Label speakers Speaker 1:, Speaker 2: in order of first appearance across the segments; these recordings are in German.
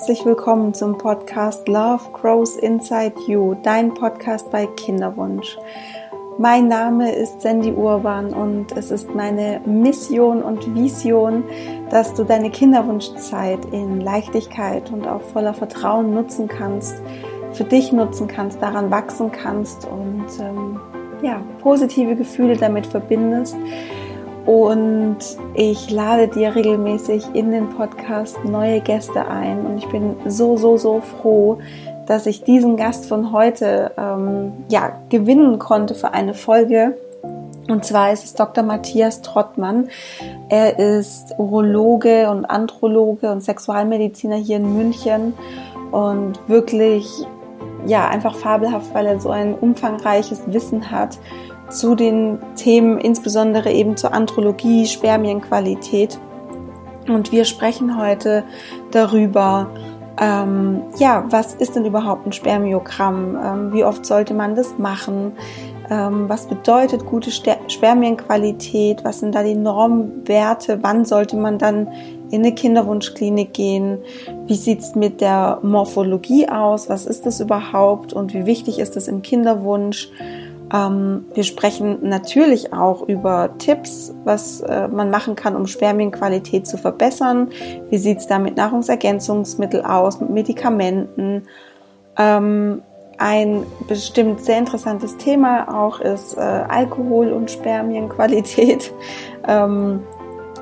Speaker 1: herzlich willkommen zum Podcast Love Grows Inside You, dein Podcast bei Kinderwunsch. Mein Name ist Sandy Urban und es ist meine Mission und Vision, dass du deine Kinderwunschzeit in Leichtigkeit und auch voller Vertrauen nutzen kannst, für dich nutzen kannst, daran wachsen kannst und ähm, ja, positive Gefühle damit verbindest und ich lade dir regelmäßig in den Podcast neue Gäste ein. Und ich bin so, so, so froh, dass ich diesen Gast von heute ähm, ja, gewinnen konnte für eine Folge. Und zwar ist es Dr. Matthias Trottmann. Er ist Urologe und Androloge und Sexualmediziner hier in München und wirklich, ja, einfach fabelhaft, weil er so ein umfangreiches Wissen hat zu den Themen, insbesondere eben zur Andrologie, Spermienqualität. Und wir sprechen heute darüber, ähm, ja, was ist denn überhaupt ein Spermiogramm? Ähm, wie oft sollte man das machen? Ähm, was bedeutet gute Spermienqualität? Was sind da die Normwerte? Wann sollte man dann in eine Kinderwunschklinik gehen? Wie sieht's mit der Morphologie aus? Was ist das überhaupt? Und wie wichtig ist das im Kinderwunsch? Ähm, wir sprechen natürlich auch über Tipps, was äh, man machen kann, um Spermienqualität zu verbessern. Wie sieht es da mit Nahrungsergänzungsmitteln aus, mit Medikamenten? Ähm, ein bestimmt sehr interessantes Thema auch ist äh, Alkohol und Spermienqualität. Ähm,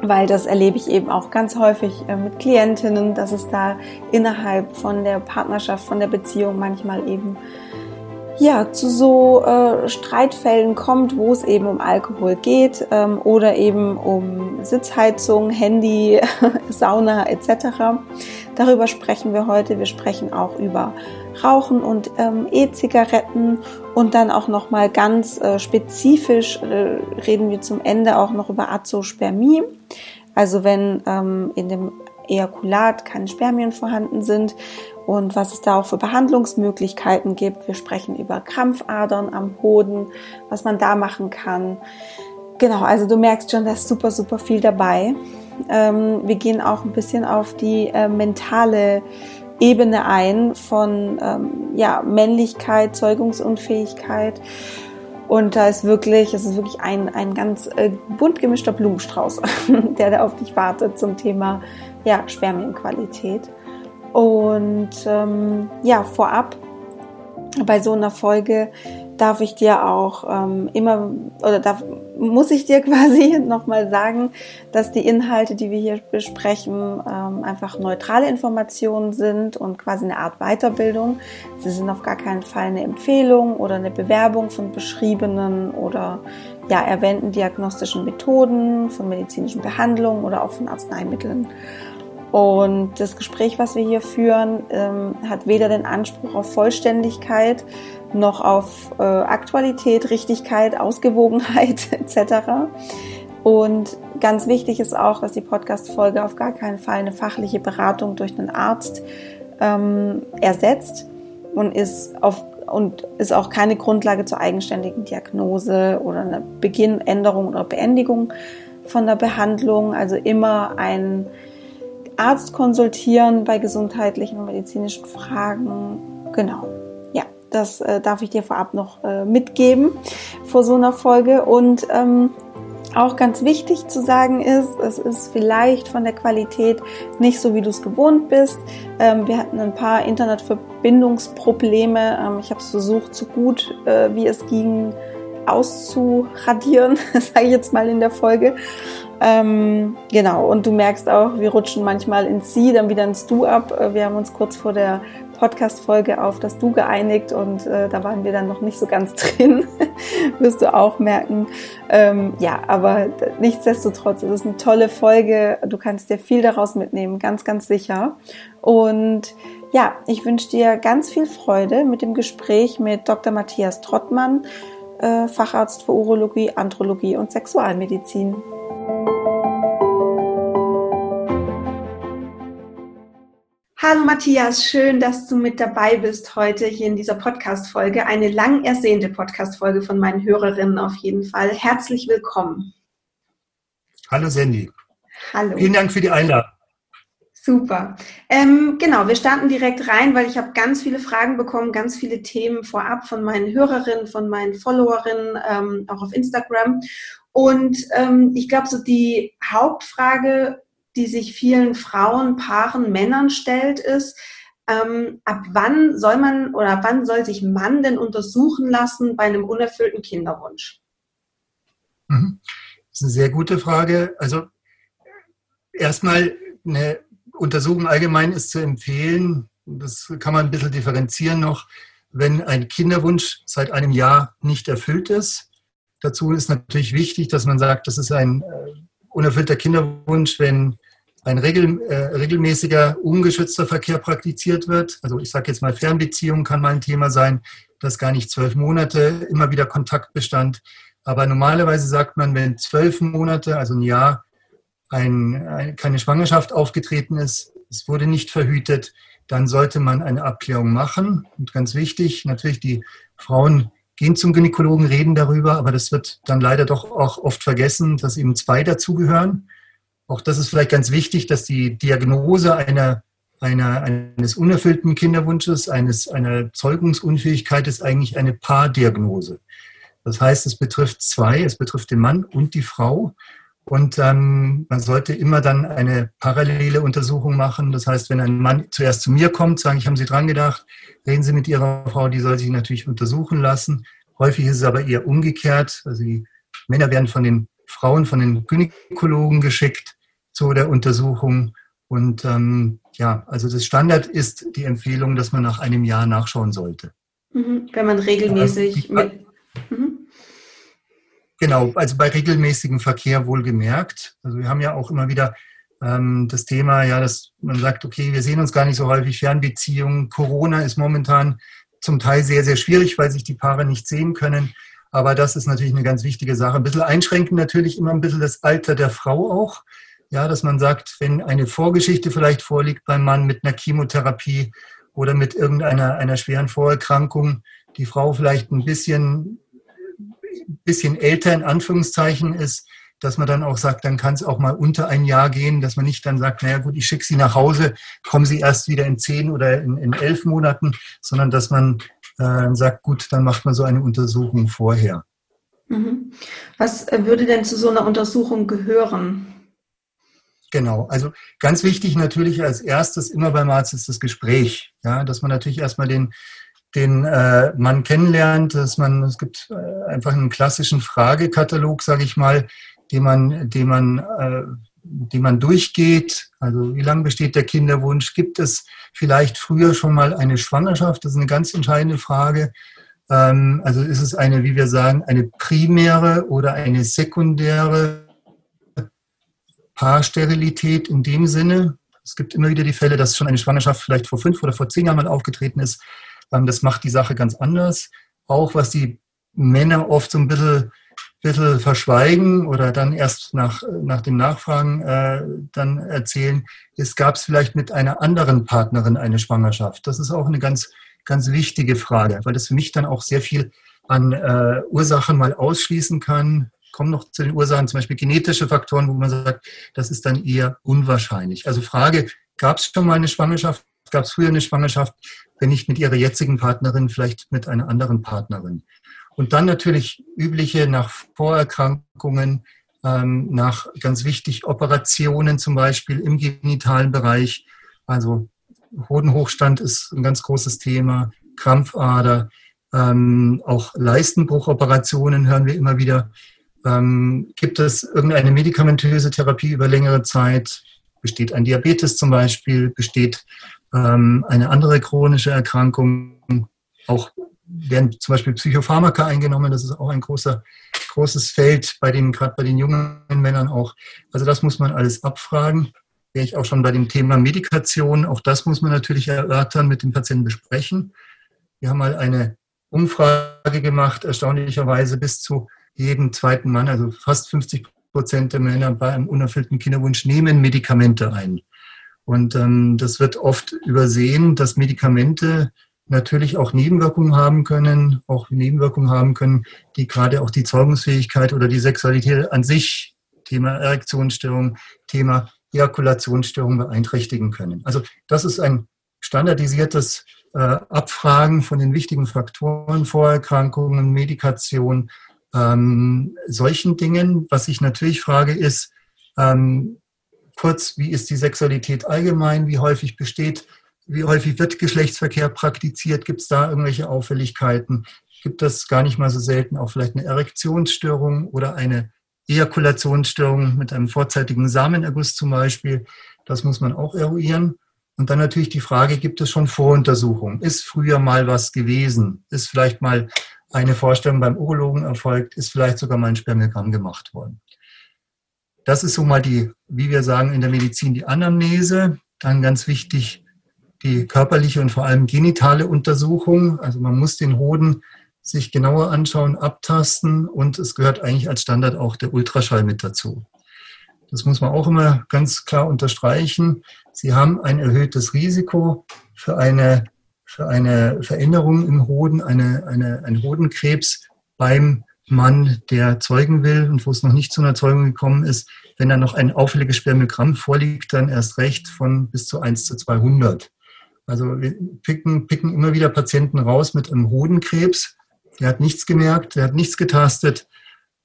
Speaker 1: weil das erlebe ich eben auch ganz häufig äh, mit Klientinnen, dass es da innerhalb von der Partnerschaft, von der Beziehung manchmal eben ja, zu so äh, Streitfällen kommt, wo es eben um Alkohol geht ähm, oder eben um Sitzheizung, Handy, Sauna etc. Darüber sprechen wir heute. Wir sprechen auch über Rauchen und ähm, E-Zigaretten und dann auch noch mal ganz äh, spezifisch äh, reden wir zum Ende auch noch über Azospermie. Also wenn ähm, in dem Ejakulat keine Spermien vorhanden sind und was es da auch für Behandlungsmöglichkeiten gibt. Wir sprechen über Krampfadern am Hoden, was man da machen kann. Genau, also du merkst schon, da ist super, super viel dabei. Ähm, wir gehen auch ein bisschen auf die äh, mentale Ebene ein von ähm, ja, Männlichkeit, Zeugungsunfähigkeit. Und da ist wirklich, es ist wirklich ein, ein ganz äh, bunt gemischter Blumenstrauß, der da auf dich wartet zum Thema ja, Spermienqualität. Und ähm, ja, vorab bei so einer Folge darf ich dir auch ähm, immer oder darf, muss ich dir quasi nochmal sagen, dass die Inhalte, die wir hier besprechen, ähm, einfach neutrale Informationen sind und quasi eine Art Weiterbildung. Sie sind auf gar keinen Fall eine Empfehlung oder eine Bewerbung von beschriebenen oder ja, erwähnten diagnostischen Methoden, von medizinischen Behandlungen oder auch von Arzneimitteln. Und das Gespräch, was wir hier führen, ähm, hat weder den Anspruch auf Vollständigkeit noch auf äh, Aktualität, Richtigkeit, Ausgewogenheit etc. Und ganz wichtig ist auch, dass die Podcast-Folge auf gar keinen Fall eine fachliche Beratung durch einen Arzt ähm, ersetzt und ist auf und ist auch keine Grundlage zur eigenständigen Diagnose oder einer Beginn, Änderung oder Beendigung von der Behandlung. Also immer ein Arzt konsultieren bei gesundheitlichen und medizinischen Fragen. Genau. Ja, das äh, darf ich dir vorab noch äh, mitgeben vor so einer Folge. Und ähm, auch ganz wichtig zu sagen ist, es ist vielleicht von der Qualität nicht so, wie du es gewohnt bist. Ähm, wir hatten ein paar Internetverbindungsprobleme. Ähm, ich habe es versucht, so gut äh, wie es ging auszuradieren, sage ich jetzt mal in der Folge. Ähm, genau, und du merkst auch, wir rutschen manchmal ins Sie, dann wieder ins Du ab. Äh, wir haben uns kurz vor der Podcast-Folge auf das Du geeinigt und äh, da waren wir dann noch nicht so ganz drin, wirst du auch merken. Ähm, ja, aber nichtsdestotrotz, es ist eine tolle Folge. Du kannst dir viel daraus mitnehmen, ganz, ganz sicher. Und ja, ich wünsche dir ganz viel Freude mit dem Gespräch mit Dr. Matthias Trottmann, äh, Facharzt für Urologie, Andrologie und Sexualmedizin. Hallo Matthias, schön, dass du mit dabei bist heute hier in dieser Podcast-Folge. Eine lang ersehnte Podcast-Folge von meinen Hörerinnen auf jeden Fall. Herzlich willkommen.
Speaker 2: Hallo Sandy.
Speaker 1: Hallo.
Speaker 2: Vielen Dank für die Einladung.
Speaker 1: Super. Ähm, genau, wir starten direkt rein, weil ich habe ganz viele Fragen bekommen, ganz viele Themen vorab von meinen Hörerinnen, von meinen Followerinnen, ähm, auch auf Instagram. Und ähm, ich glaube, so die Hauptfrage, die sich vielen Frauen, Paaren, Männern stellt, ist, ähm, ab wann soll man oder ab wann soll sich Mann denn untersuchen lassen bei einem unerfüllten Kinderwunsch?
Speaker 2: Mhm. Das ist eine sehr gute Frage. Also erstmal eine Untersuchung allgemein ist zu empfehlen, das kann man ein bisschen differenzieren noch, wenn ein Kinderwunsch seit einem Jahr nicht erfüllt ist. Dazu ist natürlich wichtig, dass man sagt, das ist ein äh, unerfüllter Kinderwunsch, wenn ein regel, äh, regelmäßiger, ungeschützter Verkehr praktiziert wird. Also ich sage jetzt mal, Fernbeziehung kann mal ein Thema sein, dass gar nicht zwölf Monate immer wieder Kontakt bestand. Aber normalerweise sagt man, wenn zwölf Monate, also ein Jahr, ein, ein, keine Schwangerschaft aufgetreten ist, es wurde nicht verhütet, dann sollte man eine Abklärung machen. Und ganz wichtig, natürlich die Frauen gehen zum Gynäkologen, reden darüber, aber das wird dann leider doch auch oft vergessen, dass eben zwei dazugehören. Auch das ist vielleicht ganz wichtig, dass die Diagnose einer, einer, eines unerfüllten Kinderwunsches, eines, einer Zeugungsunfähigkeit ist eigentlich eine Paardiagnose. Das heißt, es betrifft zwei, es betrifft den Mann und die Frau. Und ähm, man sollte immer dann eine parallele Untersuchung machen. Das heißt, wenn ein Mann zuerst zu mir kommt, sage ich, haben Sie dran gedacht, reden Sie mit Ihrer Frau, die soll sich natürlich untersuchen lassen. Häufig ist es aber eher umgekehrt. Also die Männer werden von den Frauen, von den Gynäkologen geschickt zu der Untersuchung. Und ähm, ja, also das Standard ist die Empfehlung, dass man nach einem Jahr nachschauen sollte.
Speaker 1: Mhm, wenn man regelmäßig mit. Mhm.
Speaker 2: Genau, also bei regelmäßigem Verkehr wohlgemerkt. Also wir haben ja auch immer wieder ähm, das Thema, ja, dass man sagt, okay, wir sehen uns gar nicht so häufig, Fernbeziehungen. Corona ist momentan zum Teil sehr, sehr schwierig, weil sich die Paare nicht sehen können. Aber das ist natürlich eine ganz wichtige Sache. Ein bisschen einschränken natürlich immer ein bisschen das Alter der Frau auch. Ja, dass man sagt, wenn eine Vorgeschichte vielleicht vorliegt beim Mann mit einer Chemotherapie oder mit irgendeiner einer schweren Vorerkrankung, die Frau vielleicht ein bisschen bisschen älter in Anführungszeichen ist, dass man dann auch sagt, dann kann es auch mal unter ein Jahr gehen, dass man nicht dann sagt, naja gut, ich schicke Sie nach Hause, kommen Sie erst wieder in zehn oder in, in elf Monaten, sondern dass man äh, sagt, gut, dann macht man so eine Untersuchung vorher.
Speaker 1: Mhm. Was würde denn zu so einer Untersuchung gehören?
Speaker 2: Genau, also ganz wichtig natürlich als erstes immer beim Arzt ist das Gespräch, ja, dass man natürlich erstmal den den äh, man kennenlernt, dass man, es gibt äh, einfach einen klassischen Fragekatalog, sage ich mal, den man, den man, äh, den man durchgeht. Also wie lange besteht der Kinderwunsch? Gibt es vielleicht früher schon mal eine Schwangerschaft? Das ist eine ganz entscheidende Frage. Ähm, also ist es eine, wie wir sagen, eine primäre oder eine sekundäre Paarsterilität in dem Sinne? Es gibt immer wieder die Fälle, dass schon eine Schwangerschaft vielleicht vor fünf oder vor zehn Jahren mal aufgetreten ist. Ähm, das macht die Sache ganz anders. Auch was die Männer oft so ein bisschen, bisschen verschweigen oder dann erst nach, nach dem Nachfragen äh, dann erzählen, ist, gab es vielleicht mit einer anderen Partnerin eine Schwangerschaft? Das ist auch eine ganz, ganz wichtige Frage, weil das für mich dann auch sehr viel an äh, Ursachen mal ausschließen kann. Kommen noch zu den Ursachen, zum Beispiel genetische Faktoren, wo man sagt, das ist dann eher unwahrscheinlich. Also Frage, gab es schon mal eine Schwangerschaft? Gab es früher eine Schwangerschaft? wenn nicht mit ihrer jetzigen Partnerin, vielleicht mit einer anderen Partnerin. Und dann natürlich übliche nach Vorerkrankungen, ähm, nach ganz wichtig Operationen zum Beispiel im genitalen Bereich. Also Hodenhochstand ist ein ganz großes Thema, Krampfader, ähm, auch Leistenbruchoperationen hören wir immer wieder. Ähm, gibt es irgendeine medikamentöse Therapie über längere Zeit? Besteht ein Diabetes zum Beispiel? Besteht ähm, eine andere chronische Erkrankung. Auch werden zum Beispiel Psychopharmaka eingenommen. Das ist auch ein großer, großes Feld bei den, gerade bei den jungen Männern auch. Also das muss man alles abfragen. Wäre ich auch schon bei dem Thema Medikation. Auch das muss man natürlich erörtern, mit dem Patienten besprechen. Wir haben mal eine Umfrage gemacht, erstaunlicherweise bis zu jedem zweiten Mann, also fast 50 Prozent der Männer bei einem unerfüllten Kinderwunsch nehmen Medikamente ein. Und ähm, das wird oft übersehen, dass Medikamente natürlich auch Nebenwirkungen haben können, auch Nebenwirkungen haben können, die gerade auch die Zeugungsfähigkeit oder die Sexualität an sich, Thema Erektionsstörung, Thema Ejakulationsstörungen beeinträchtigen können. Also das ist ein standardisiertes äh, Abfragen von den wichtigen Faktoren, Vorerkrankungen, Medikation, ähm, solchen Dingen. Was ich natürlich frage ist, ähm, kurz, wie ist die Sexualität allgemein, wie häufig besteht, wie häufig wird Geschlechtsverkehr praktiziert, gibt es da irgendwelche Auffälligkeiten, gibt es gar nicht mal so selten auch vielleicht eine Erektionsstörung oder eine Ejakulationsstörung mit einem vorzeitigen Samenerguss zum Beispiel. Das muss man auch eruieren. Und dann natürlich die Frage, gibt es schon Voruntersuchungen? Ist früher mal was gewesen? Ist vielleicht mal eine Vorstellung beim Urologen erfolgt? Ist vielleicht sogar mal ein Spermiogramm gemacht worden? Das ist so mal die, wie wir sagen in der Medizin, die Anamnese. Dann ganz wichtig die körperliche und vor allem genitale Untersuchung. Also man muss den Hoden sich genauer anschauen, abtasten und es gehört eigentlich als Standard auch der Ultraschall mit dazu. Das muss man auch immer ganz klar unterstreichen. Sie haben ein erhöhtes Risiko für eine, für eine Veränderung im Hoden, eine, eine, ein Hodenkrebs beim Mann, der zeugen will und wo es noch nicht zu einer Zeugung gekommen ist. Wenn da noch ein auffälliges Spermiogramm vorliegt, dann erst recht von bis zu 1 zu 200. Also wir picken, picken immer wieder Patienten raus mit einem Hodenkrebs, der hat nichts gemerkt, der hat nichts getastet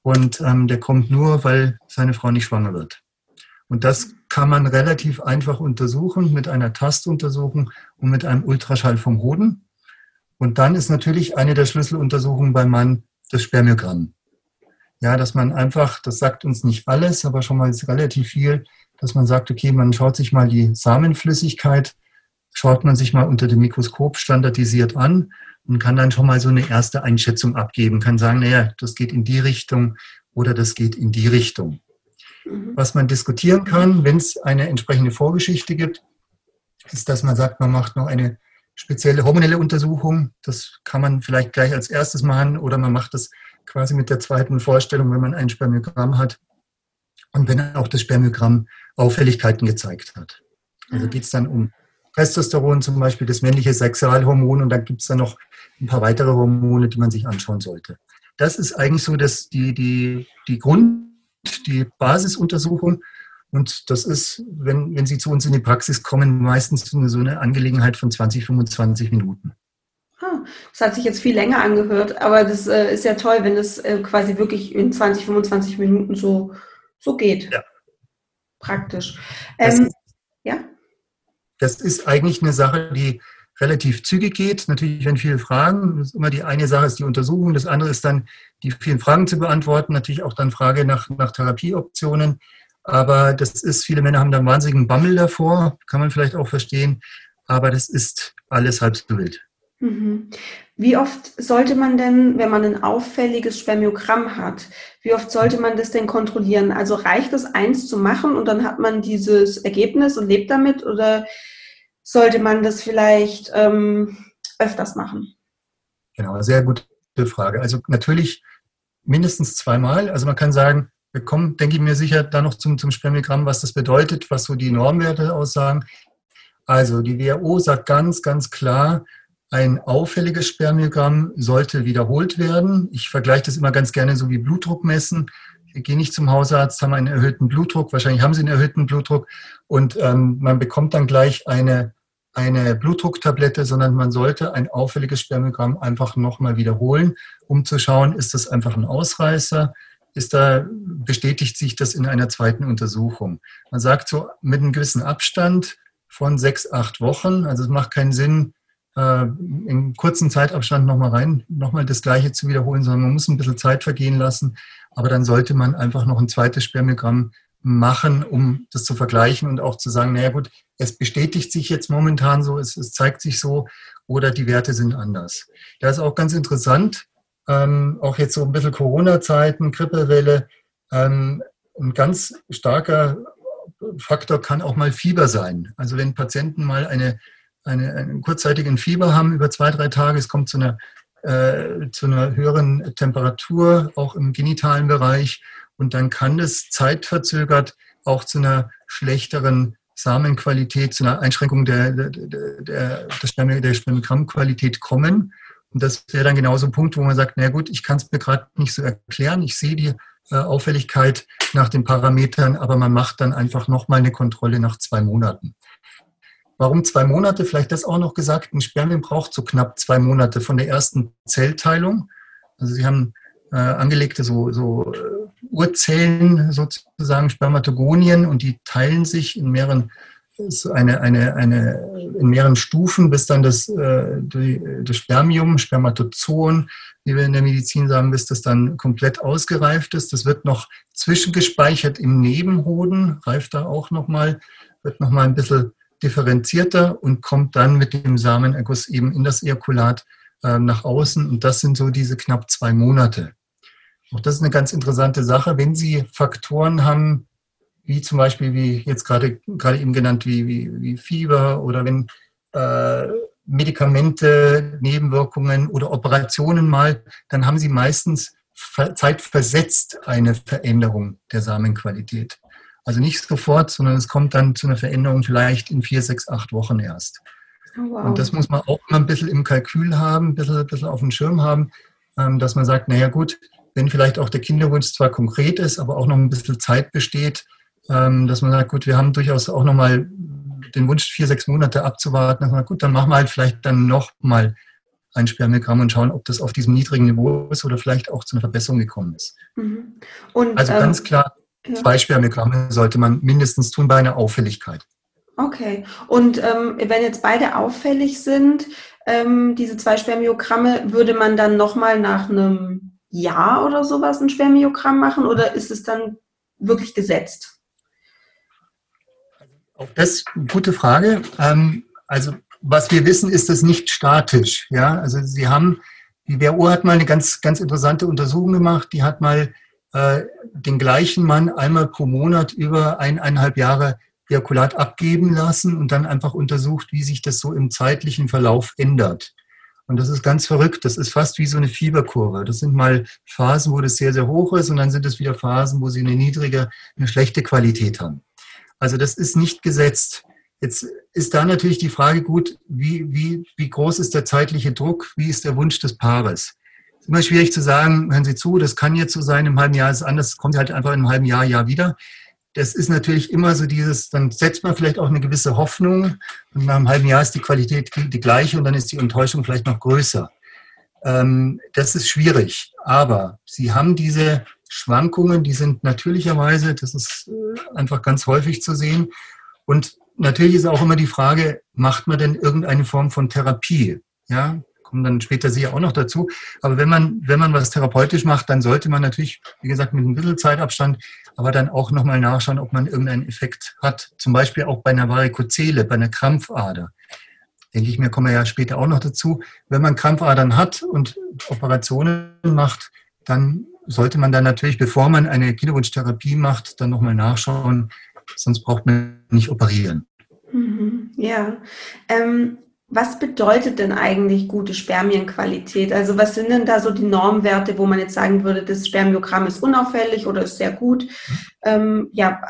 Speaker 2: und ähm, der kommt nur, weil seine Frau nicht schwanger wird. Und das kann man relativ einfach untersuchen mit einer Tastuntersuchung und mit einem Ultraschall vom Hoden. Und dann ist natürlich eine der Schlüsseluntersuchungen beim Mann das Spermiogramm. Ja, dass man einfach, das sagt uns nicht alles, aber schon mal relativ viel, dass man sagt, okay, man schaut sich mal die Samenflüssigkeit, schaut man sich mal unter dem Mikroskop standardisiert an und kann dann schon mal so eine erste Einschätzung abgeben, kann sagen, naja, das geht in die Richtung oder das geht in die Richtung. Mhm. Was man diskutieren kann, wenn es eine entsprechende Vorgeschichte gibt, ist, dass man sagt, man macht noch eine spezielle hormonelle Untersuchung. Das kann man vielleicht gleich als erstes machen oder man macht das quasi mit der zweiten Vorstellung, wenn man ein Spermiogramm hat und wenn auch das Spermiogramm Auffälligkeiten gezeigt hat. Also geht es dann um Testosteron zum Beispiel, das männliche Sexualhormon und dann gibt es dann noch ein paar weitere Hormone, die man sich anschauen sollte. Das ist eigentlich so dass die, die, die Grund, die Basisuntersuchung. Und das ist, wenn, wenn Sie zu uns in die Praxis kommen, meistens so eine Angelegenheit von 20, 25 Minuten.
Speaker 1: Das hat sich jetzt viel länger angehört, aber das äh, ist ja toll, wenn es äh, quasi wirklich in 20, 25 Minuten so, so geht. Ja. Praktisch. Ähm,
Speaker 2: ja? Das ist eigentlich eine Sache, die relativ zügig geht. Natürlich, wenn viele Fragen, das ist immer die eine Sache ist die Untersuchung, das andere ist dann die vielen Fragen zu beantworten, natürlich auch dann Frage nach, nach Therapieoptionen. Aber das ist, viele Männer haben da einen wahnsinnigen Bammel davor, kann man vielleicht auch verstehen, aber das ist alles halb so wild.
Speaker 1: Mhm. Wie oft sollte man denn, wenn man ein auffälliges Spermiogramm hat, wie oft sollte man das denn kontrollieren? Also reicht es, eins zu machen und dann hat man dieses Ergebnis und lebt damit oder sollte man das vielleicht ähm, öfters machen?
Speaker 2: Genau, sehr gute Frage. Also natürlich mindestens zweimal. Also man kann sagen, wir kommen, denke ich mir sicher, da noch zum, zum Spermiogramm, was das bedeutet, was so die Normwerte aussagen. Also die WHO sagt ganz, ganz klar, ein auffälliges Spermiogramm sollte wiederholt werden. Ich vergleiche das immer ganz gerne so wie Blutdruck messen. Wir gehen nicht zum Hausarzt, haben einen erhöhten Blutdruck, wahrscheinlich haben Sie einen erhöhten Blutdruck und ähm, man bekommt dann gleich eine, eine Blutdrucktablette, sondern man sollte ein auffälliges Spermiogramm einfach nochmal wiederholen, um zu schauen, ist das einfach ein Ausreißer, ist da, bestätigt sich das in einer zweiten Untersuchung. Man sagt so mit einem gewissen Abstand von sechs, acht Wochen, also es macht keinen Sinn, äh, in kurzen Zeitabstand nochmal rein, nochmal das Gleiche zu wiederholen, sondern man muss ein bisschen Zeit vergehen lassen. Aber dann sollte man einfach noch ein zweites Spermiogramm machen, um das zu vergleichen und auch zu sagen, naja gut, es bestätigt sich jetzt momentan so, es, es zeigt sich so oder die Werte sind anders. Da ist auch ganz interessant, ähm, auch jetzt so ein bisschen Corona-Zeiten, Grippewelle, ähm, ein ganz starker Faktor kann auch mal Fieber sein. Also wenn Patienten mal eine eine, einen kurzzeitigen Fieber haben über zwei, drei Tage. Es kommt zu einer, äh, zu einer höheren Temperatur, auch im genitalen Bereich. Und dann kann das zeitverzögert auch zu einer schlechteren Samenqualität, zu einer Einschränkung der, der, der, der Spermiogrammqualität kommen. Und das wäre dann genauso ein Punkt, wo man sagt, na gut, ich kann es mir gerade nicht so erklären. Ich sehe die äh, Auffälligkeit nach den Parametern, aber man macht dann einfach nochmal eine Kontrolle nach zwei Monaten. Warum zwei Monate? Vielleicht das auch noch gesagt. Ein Spermien braucht so knapp zwei Monate von der ersten Zellteilung. Also Sie haben äh, angelegte so, so äh, Urzellen sozusagen, Spermatogonien, und die teilen sich in mehreren eine, eine, eine, in mehreren Stufen, bis dann das, äh, das Spermium, Spermatozoon, wie wir in der Medizin sagen, bis das dann komplett ausgereift ist. Das wird noch zwischengespeichert im Nebenhoden, reift da auch nochmal, wird nochmal ein bisschen differenzierter und kommt dann mit dem Samenerguss eben in das Ejakulat äh, nach außen. Und das sind so diese knapp zwei Monate. Auch das ist eine ganz interessante Sache. Wenn Sie Faktoren haben, wie zum Beispiel, wie jetzt gerade, gerade eben genannt, wie, wie, wie Fieber oder wenn äh, Medikamente, Nebenwirkungen oder Operationen mal, dann haben sie meistens zeitversetzt eine Veränderung der Samenqualität. Also nicht sofort, sondern es kommt dann zu einer Veränderung vielleicht in vier, sechs, acht Wochen erst. Oh, wow. Und das muss man auch immer ein bisschen im Kalkül haben, ein bisschen, ein bisschen auf dem Schirm haben, ähm, dass man sagt, naja gut, wenn vielleicht auch der Kinderwunsch zwar konkret ist, aber auch noch ein bisschen Zeit besteht, ähm, dass man sagt, gut, wir haben durchaus auch nochmal den Wunsch, vier, sechs Monate abzuwarten. Dass man sagt, gut, dann machen wir halt vielleicht dann nochmal ein Spermiogramm und schauen, ob das auf diesem niedrigen Niveau ist oder vielleicht auch zu einer Verbesserung gekommen ist. Mhm. Und, also ganz ähm, klar, zwei Spermiogramme sollte man mindestens tun bei einer Auffälligkeit.
Speaker 1: Okay. Und ähm, wenn jetzt beide auffällig sind, ähm, diese zwei Spermiogramme, würde man dann nochmal nach einem Jahr oder sowas ein Spermiogramm machen oder ist es dann wirklich gesetzt?
Speaker 2: Auch das ist eine gute Frage. Ähm, also was wir wissen, ist das nicht statisch. Ja, also Sie haben, die WHO hat mal eine ganz, ganz interessante Untersuchung gemacht. Die hat mal äh, den gleichen Mann einmal pro Monat über eineinhalb Jahre Ejakulat abgeben lassen und dann einfach untersucht, wie sich das so im zeitlichen Verlauf ändert. Und das ist ganz verrückt. Das ist fast wie so eine Fieberkurve. Das sind mal Phasen, wo das sehr, sehr hoch ist und dann sind es wieder Phasen, wo sie eine niedrige, eine schlechte Qualität haben. Also das ist nicht gesetzt. Jetzt ist da natürlich die Frage gut, wie, wie, wie groß ist der zeitliche Druck, wie ist der Wunsch des Paares? Es ist immer schwierig zu sagen, hören Sie zu, das kann jetzt so sein, im halben Jahr ist es anders, kommt halt einfach in einem halben Jahr, Jahr wieder. Das ist natürlich immer so dieses, dann setzt man vielleicht auch eine gewisse Hoffnung und nach einem halben Jahr ist die Qualität die gleiche und dann ist die Enttäuschung vielleicht noch größer. Ähm, das ist schwierig, aber Sie haben diese Schwankungen, die sind natürlicherweise, das ist äh, einfach ganz häufig zu sehen. Und natürlich ist auch immer die Frage, macht man denn irgendeine Form von Therapie? Ja, kommen dann später sicher auch noch dazu. Aber wenn man, wenn man was therapeutisch macht, dann sollte man natürlich, wie gesagt, mit ein bisschen Zeitabstand, aber dann auch nochmal nachschauen, ob man irgendeinen Effekt hat. Zum Beispiel auch bei einer Varikozele, bei einer Krampfader. Denke ich mir, kommen wir ja später auch noch dazu. Wenn man Krampfadern hat und Operationen macht, dann sollte man dann natürlich, bevor man eine Kinderwunschtherapie macht, dann nochmal nachschauen, sonst braucht man nicht operieren.
Speaker 1: Mhm, ja. Ähm, was bedeutet denn eigentlich gute Spermienqualität? Also was sind denn da so die Normwerte, wo man jetzt sagen würde, das Spermiogramm ist unauffällig oder ist sehr gut? Ähm, ja,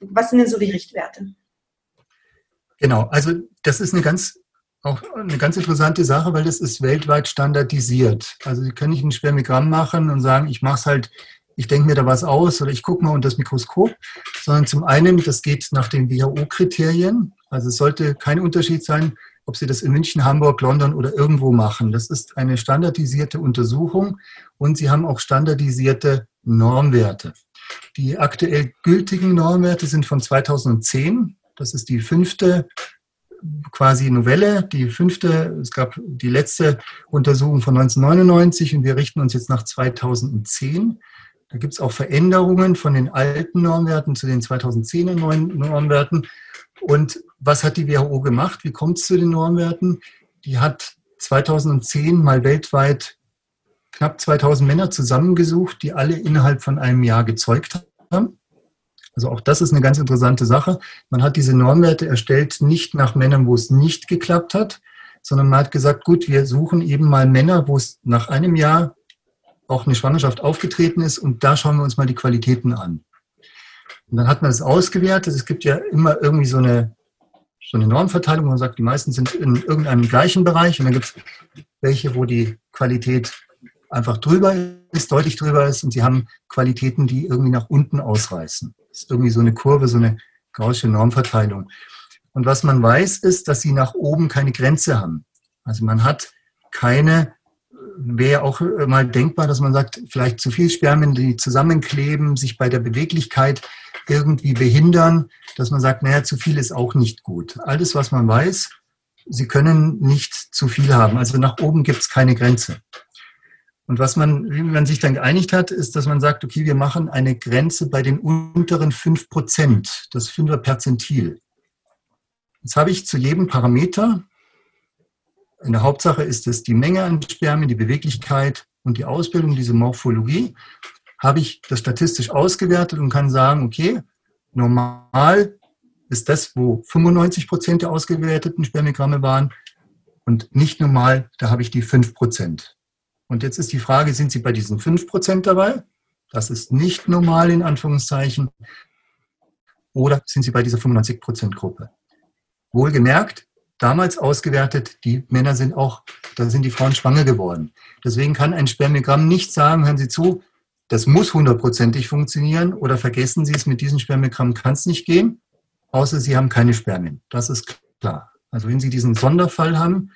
Speaker 1: was sind denn so die Richtwerte?
Speaker 2: Genau, also das ist eine ganz auch eine ganz interessante Sache, weil das ist weltweit standardisiert. Also Sie können nicht ein Spermiogramm machen und sagen, ich mache es halt, ich denke mir da was aus oder ich gucke mal unter das Mikroskop, sondern zum einen, das geht nach den WHO-Kriterien. Also es sollte kein Unterschied sein, ob Sie das in München, Hamburg, London oder irgendwo machen. Das ist eine standardisierte Untersuchung und Sie haben auch standardisierte Normwerte. Die aktuell gültigen Normwerte sind von 2010. Das ist die fünfte quasi Novelle, die fünfte, es gab die letzte Untersuchung von 1999 und wir richten uns jetzt nach 2010. Da gibt es auch Veränderungen von den alten Normwerten zu den 2010er Normwerten. Und was hat die WHO gemacht? Wie kommt es zu den Normwerten? Die hat 2010 mal weltweit knapp 2000 Männer zusammengesucht, die alle innerhalb von einem Jahr gezeugt haben. Also auch das ist eine ganz interessante Sache. Man hat diese Normwerte erstellt nicht nach Männern, wo es nicht geklappt hat, sondern man hat gesagt, gut, wir suchen eben mal Männer, wo es nach einem Jahr auch eine Schwangerschaft aufgetreten ist und da schauen wir uns mal die Qualitäten an. Und dann hat man das ausgewertet. Es gibt ja immer irgendwie so eine, so eine Normverteilung, wo man sagt, die meisten sind in irgendeinem gleichen Bereich und dann gibt es welche, wo die Qualität einfach drüber ist, deutlich drüber ist und sie haben Qualitäten, die irgendwie nach unten ausreißen. Das ist irgendwie so eine Kurve, so eine gaussische Normverteilung. Und was man weiß, ist, dass sie nach oben keine Grenze haben. Also man hat keine, wäre auch mal denkbar, dass man sagt, vielleicht zu viel Spermien, die zusammenkleben, sich bei der Beweglichkeit irgendwie behindern, dass man sagt, naja, zu viel ist auch nicht gut. Alles, was man weiß, sie können nicht zu viel haben. Also nach oben gibt es keine Grenze. Und was man, wie man sich dann geeinigt hat, ist, dass man sagt, okay, wir machen eine Grenze bei den unteren 5 Prozent, das 5er Perzentil. Jetzt habe ich zu jedem Parameter, in der Hauptsache ist es die Menge an Spermien, die Beweglichkeit und die Ausbildung, diese Morphologie, habe ich das statistisch ausgewertet und kann sagen, okay, normal ist das, wo 95 Prozent der ausgewerteten Spermiogramme waren und nicht normal, da habe ich die 5 Prozent. Und jetzt ist die Frage, sind Sie bei diesen 5 Prozent dabei? Das ist nicht normal in Anführungszeichen. Oder sind Sie bei dieser 95 Prozent Gruppe? Wohlgemerkt, damals ausgewertet, die Männer sind auch, da sind die Frauen schwanger geworden. Deswegen kann ein Spermiogramm nicht sagen, hören Sie zu, das muss hundertprozentig funktionieren oder vergessen Sie es, mit diesem Spermiogramm kann es nicht gehen, außer Sie haben keine Spermien. Das ist klar. Also wenn Sie diesen Sonderfall haben,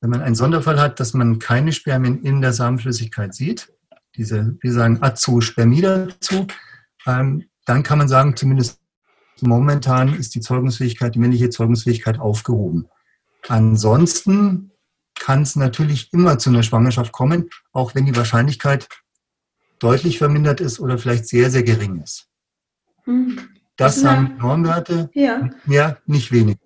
Speaker 2: wenn man einen Sonderfall hat, dass man keine Spermien in der Samenflüssigkeit sieht, diese, wir sagen Azospermie dazu, ähm, dann kann man sagen, zumindest momentan ist die Zeugungsfähigkeit, die männliche Zeugungsfähigkeit aufgehoben. Ansonsten kann es natürlich immer zu einer Schwangerschaft kommen, auch wenn die Wahrscheinlichkeit deutlich vermindert ist oder vielleicht sehr, sehr gering ist. Hm. Das, das sagen Normwerte, ja. mehr, nicht wenig.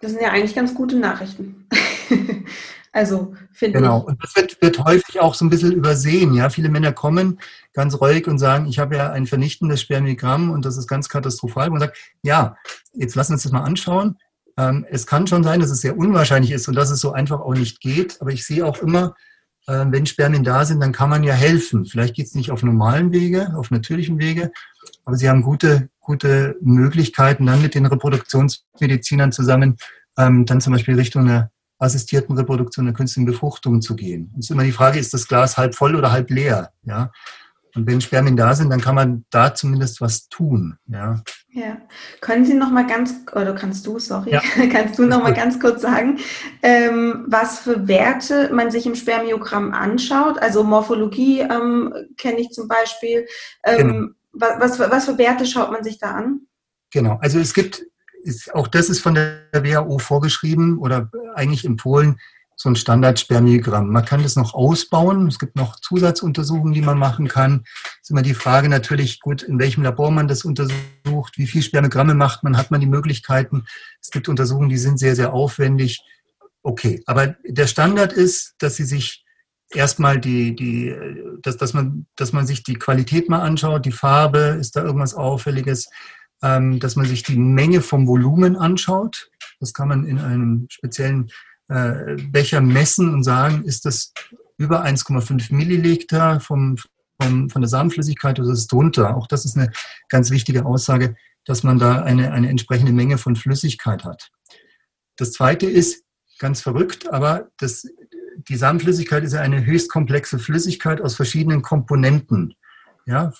Speaker 1: Das sind ja eigentlich ganz gute Nachrichten. also finde
Speaker 2: Genau, und das wird, wird, häufig auch so ein bisschen übersehen. Ja, viele Männer kommen ganz ruhig und sagen, ich habe ja ein vernichtendes Spermiogramm und das ist ganz katastrophal. Man sagt, ja, jetzt lassen wir uns das mal anschauen. Ähm, es kann schon sein, dass es sehr unwahrscheinlich ist und dass es so einfach auch nicht geht. Aber ich sehe auch immer, äh, wenn Spermien da sind, dann kann man ja helfen. Vielleicht geht es nicht auf normalen Wege, auf natürlichen Wege, aber sie haben gute, gute Möglichkeiten, dann mit den Reproduktionsmedizinern zusammen ähm, dann zum Beispiel Richtung einer assistierten Reproduktion, einer künstlichen Befruchtung zu gehen. Es ist immer die Frage, ist das Glas halb voll oder halb leer? Ja? Und wenn Spermien da sind, dann kann man da zumindest was tun. Ja.
Speaker 1: Ja. Können Sie noch mal ganz, oder kannst du, sorry, ja. kannst du noch mal ganz kurz sagen, ähm, was für Werte man sich im Spermiogramm anschaut? Also Morphologie ähm, kenne ich zum Beispiel. Ähm, genau. was, was, was für Werte schaut man sich da an?
Speaker 2: Genau, also es gibt, ist, auch das ist von der WHO vorgeschrieben oder eigentlich empfohlen, so ein Standard-Spermiogramm. Man kann das noch ausbauen. Es gibt noch Zusatzuntersuchungen, die man machen kann. Es ist immer die Frage natürlich, gut, in welchem Labor man das untersucht, wie viele Spermiogramme macht man, hat man die Möglichkeiten. Es gibt Untersuchungen, die sind sehr, sehr aufwendig. Okay, aber der Standard ist, dass sie sich erstmal die, die, dass, dass, man, dass man sich die Qualität mal anschaut, die Farbe, ist da irgendwas Auffälliges, ähm, dass man sich die Menge vom Volumen anschaut. Das kann man in einem speziellen äh, Becher messen und sagen, ist das über 1,5 Milliliter vom, vom, von der Samenflüssigkeit oder ist es drunter? Auch das ist eine ganz wichtige Aussage, dass man da eine, eine entsprechende Menge von Flüssigkeit hat. Das zweite ist ganz verrückt, aber das, die Samenflüssigkeit ist ja eine höchst komplexe Flüssigkeit aus verschiedenen Komponenten. Ja,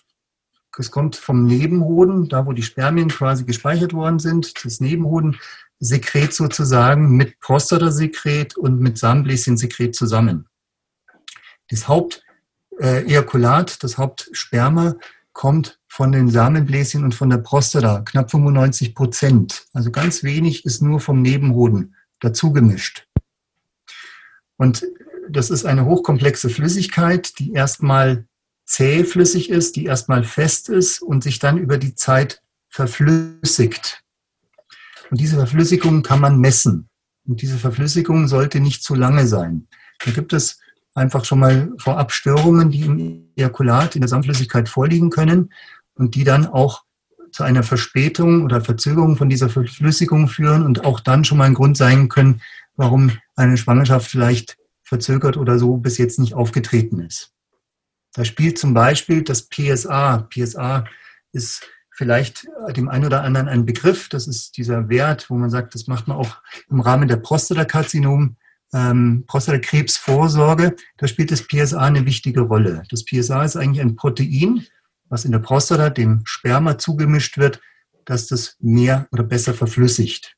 Speaker 2: es kommt vom Nebenhoden, da wo die Spermien quasi gespeichert worden sind. Das Nebenhoden Sekret sozusagen mit Prostatasekret und mit Samenbläschensekret zusammen. Das Hauptejakulat, das Hauptsperma kommt von den Samenbläschen und von der Prostata, knapp 95 Prozent. Also ganz wenig ist nur vom Nebenhoden dazu gemischt. Und das ist eine hochkomplexe Flüssigkeit, die erstmal zähflüssig ist, die erstmal fest ist und sich dann über die Zeit verflüssigt. Und diese Verflüssigung kann man messen. Und diese Verflüssigung sollte nicht zu lange sein. Da gibt es einfach schon mal vorab Störungen, die im Ejakulat, in der Samenflüssigkeit vorliegen können und die dann auch zu einer Verspätung oder Verzögerung von dieser Verflüssigung führen und auch dann schon mal ein Grund sein können, warum eine Schwangerschaft vielleicht verzögert oder so bis jetzt nicht aufgetreten ist. Da spielt zum Beispiel das PSA. PSA ist vielleicht dem einen oder anderen ein Begriff. Das ist dieser Wert, wo man sagt, das macht man auch im Rahmen der Prostatakarzinom ähm, Prostatakrebsvorsorge, da spielt das PSA eine wichtige Rolle. Das PSA ist eigentlich ein Protein, was in der Prostata dem Sperma zugemischt wird, dass das mehr oder besser verflüssigt.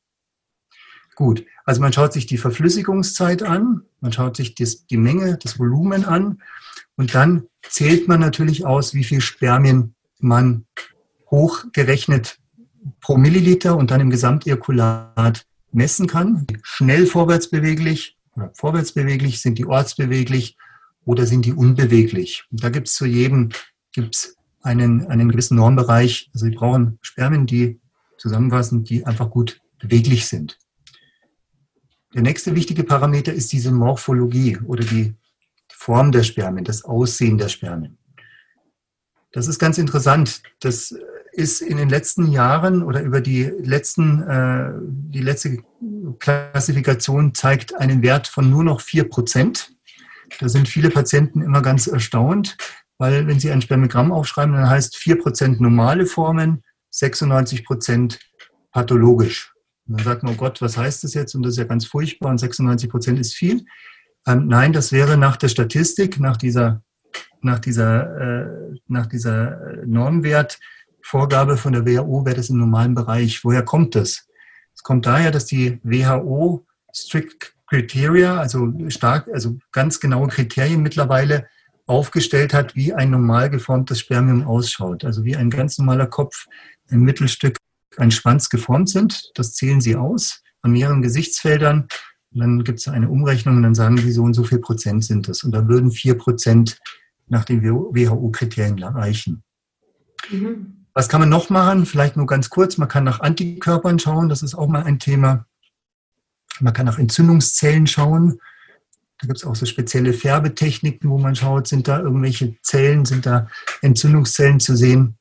Speaker 2: Gut, also man schaut sich die Verflüssigungszeit an, man schaut sich das, die Menge, das Volumen an und dann zählt man natürlich aus, wie viel Spermien man hochgerechnet pro Milliliter und dann im Gesamtirkulat messen kann. Schnell vorwärtsbeweglich vorwärtsbeweglich, sind die ortsbeweglich oder sind die unbeweglich. Und da gibt es zu jedem gibt's einen, einen gewissen Normbereich. Also Sie brauchen Spermien, die zusammenfassen, die einfach gut beweglich sind. Der nächste wichtige Parameter ist diese Morphologie oder die Form der Spermien, das Aussehen der Spermien. Das ist ganz interessant. Das ist in den letzten Jahren oder über die letzten, äh, die letzte Klassifikation zeigt einen Wert von nur noch 4 Prozent. Da sind viele Patienten immer ganz erstaunt, weil wenn sie ein Spermiogramm aufschreiben, dann heißt 4 Prozent normale Formen, 96 Prozent pathologisch. Und dann sagt man, oh Gott, was heißt das jetzt? Und das ist ja ganz furchtbar und 96 Prozent ist viel. Ähm, nein, das wäre nach der Statistik, nach dieser, nach dieser, äh, nach dieser Normwertvorgabe von der WHO wäre das im normalen Bereich. Woher kommt das? Es kommt daher, dass die WHO Strict Criteria, also stark, also ganz genaue Kriterien mittlerweile aufgestellt hat, wie ein normal geformtes Spermium ausschaut. Also wie ein ganz normaler Kopf, ein Mittelstück, ein Schwanz geformt sind. Das zählen sie aus an mehreren Gesichtsfeldern. Und dann gibt es eine Umrechnung und dann sagen sie, so und so viel Prozent sind das. Und da würden vier Prozent nach den WHO-Kriterien reichen. Mhm. Was kann man noch machen? Vielleicht nur ganz kurz. Man kann nach Antikörpern schauen. Das ist auch mal ein Thema. Man kann nach Entzündungszellen schauen. Da gibt es auch so spezielle Färbetechniken, wo man schaut, sind da irgendwelche Zellen, sind da Entzündungszellen zu sehen.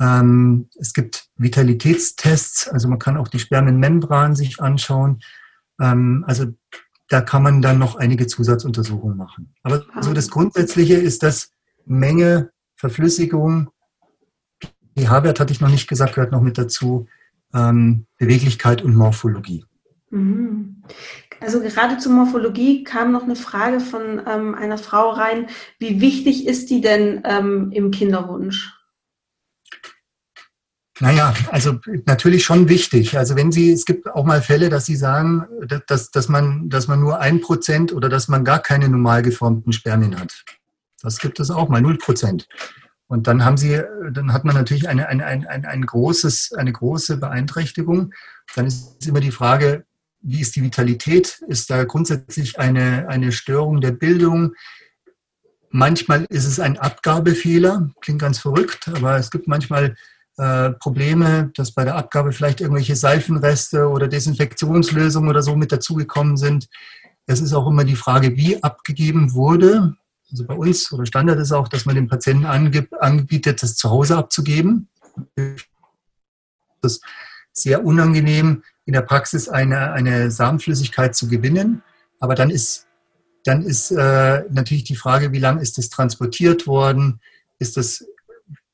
Speaker 2: Ähm, es gibt Vitalitätstests, also man kann auch die Spermienmembran sich anschauen. Ähm, also da kann man dann noch einige Zusatzuntersuchungen machen. Aber so das Grundsätzliche ist das Menge, Verflüssigung, pH-Wert hatte ich noch nicht gesagt, gehört noch mit dazu, ähm, Beweglichkeit und Morphologie.
Speaker 1: Mhm. Also gerade zur Morphologie kam noch eine Frage von ähm, einer Frau rein. Wie wichtig ist die denn ähm, im Kinderwunsch?
Speaker 2: Naja, also natürlich schon wichtig. Also wenn Sie, es gibt auch mal Fälle, dass Sie sagen, dass, dass, man, dass man nur ein Prozent oder dass man gar keine normal geformten Spermien hat. Das gibt es auch mal, null Prozent. Und dann haben sie, dann hat man natürlich eine, eine, ein, ein, ein großes, eine große Beeinträchtigung. Dann ist immer die Frage, wie ist die Vitalität? Ist da grundsätzlich eine, eine Störung der Bildung? Manchmal ist es ein Abgabefehler, klingt ganz verrückt, aber es gibt manchmal äh, Probleme, dass bei der Abgabe vielleicht irgendwelche Seifenreste oder Desinfektionslösungen oder so mit dazugekommen sind. Es ist auch immer die Frage, wie abgegeben wurde. Also bei uns oder Standard ist auch, dass man dem Patienten anbietet, das zu Hause abzugeben. Das ist sehr unangenehm, in der Praxis eine, eine Samenflüssigkeit zu gewinnen. Aber dann ist, dann ist äh, natürlich die Frage, wie lange ist das transportiert worden? Ist das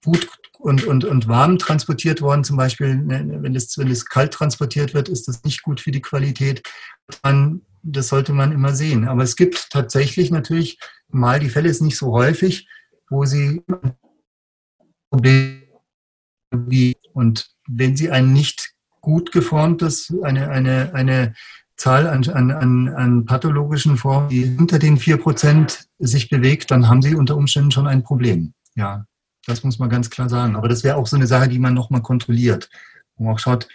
Speaker 2: gut und, und, und warm transportiert worden? Zum Beispiel, ne, wenn es, wenn kalt transportiert wird, ist das nicht gut für die Qualität. Dann, das sollte man immer sehen. Aber es gibt tatsächlich natürlich mal, die Fälle ist nicht so häufig, wo sie Probleme und wenn sie ein nicht gut geformtes, eine, eine, eine Zahl an, an, an pathologischen Formen, die unter den 4% sich bewegt, dann haben sie unter Umständen schon ein Problem. Ja, das muss man ganz klar sagen. Aber das wäre auch so eine Sache, die man nochmal kontrolliert. Wo man auch schaut,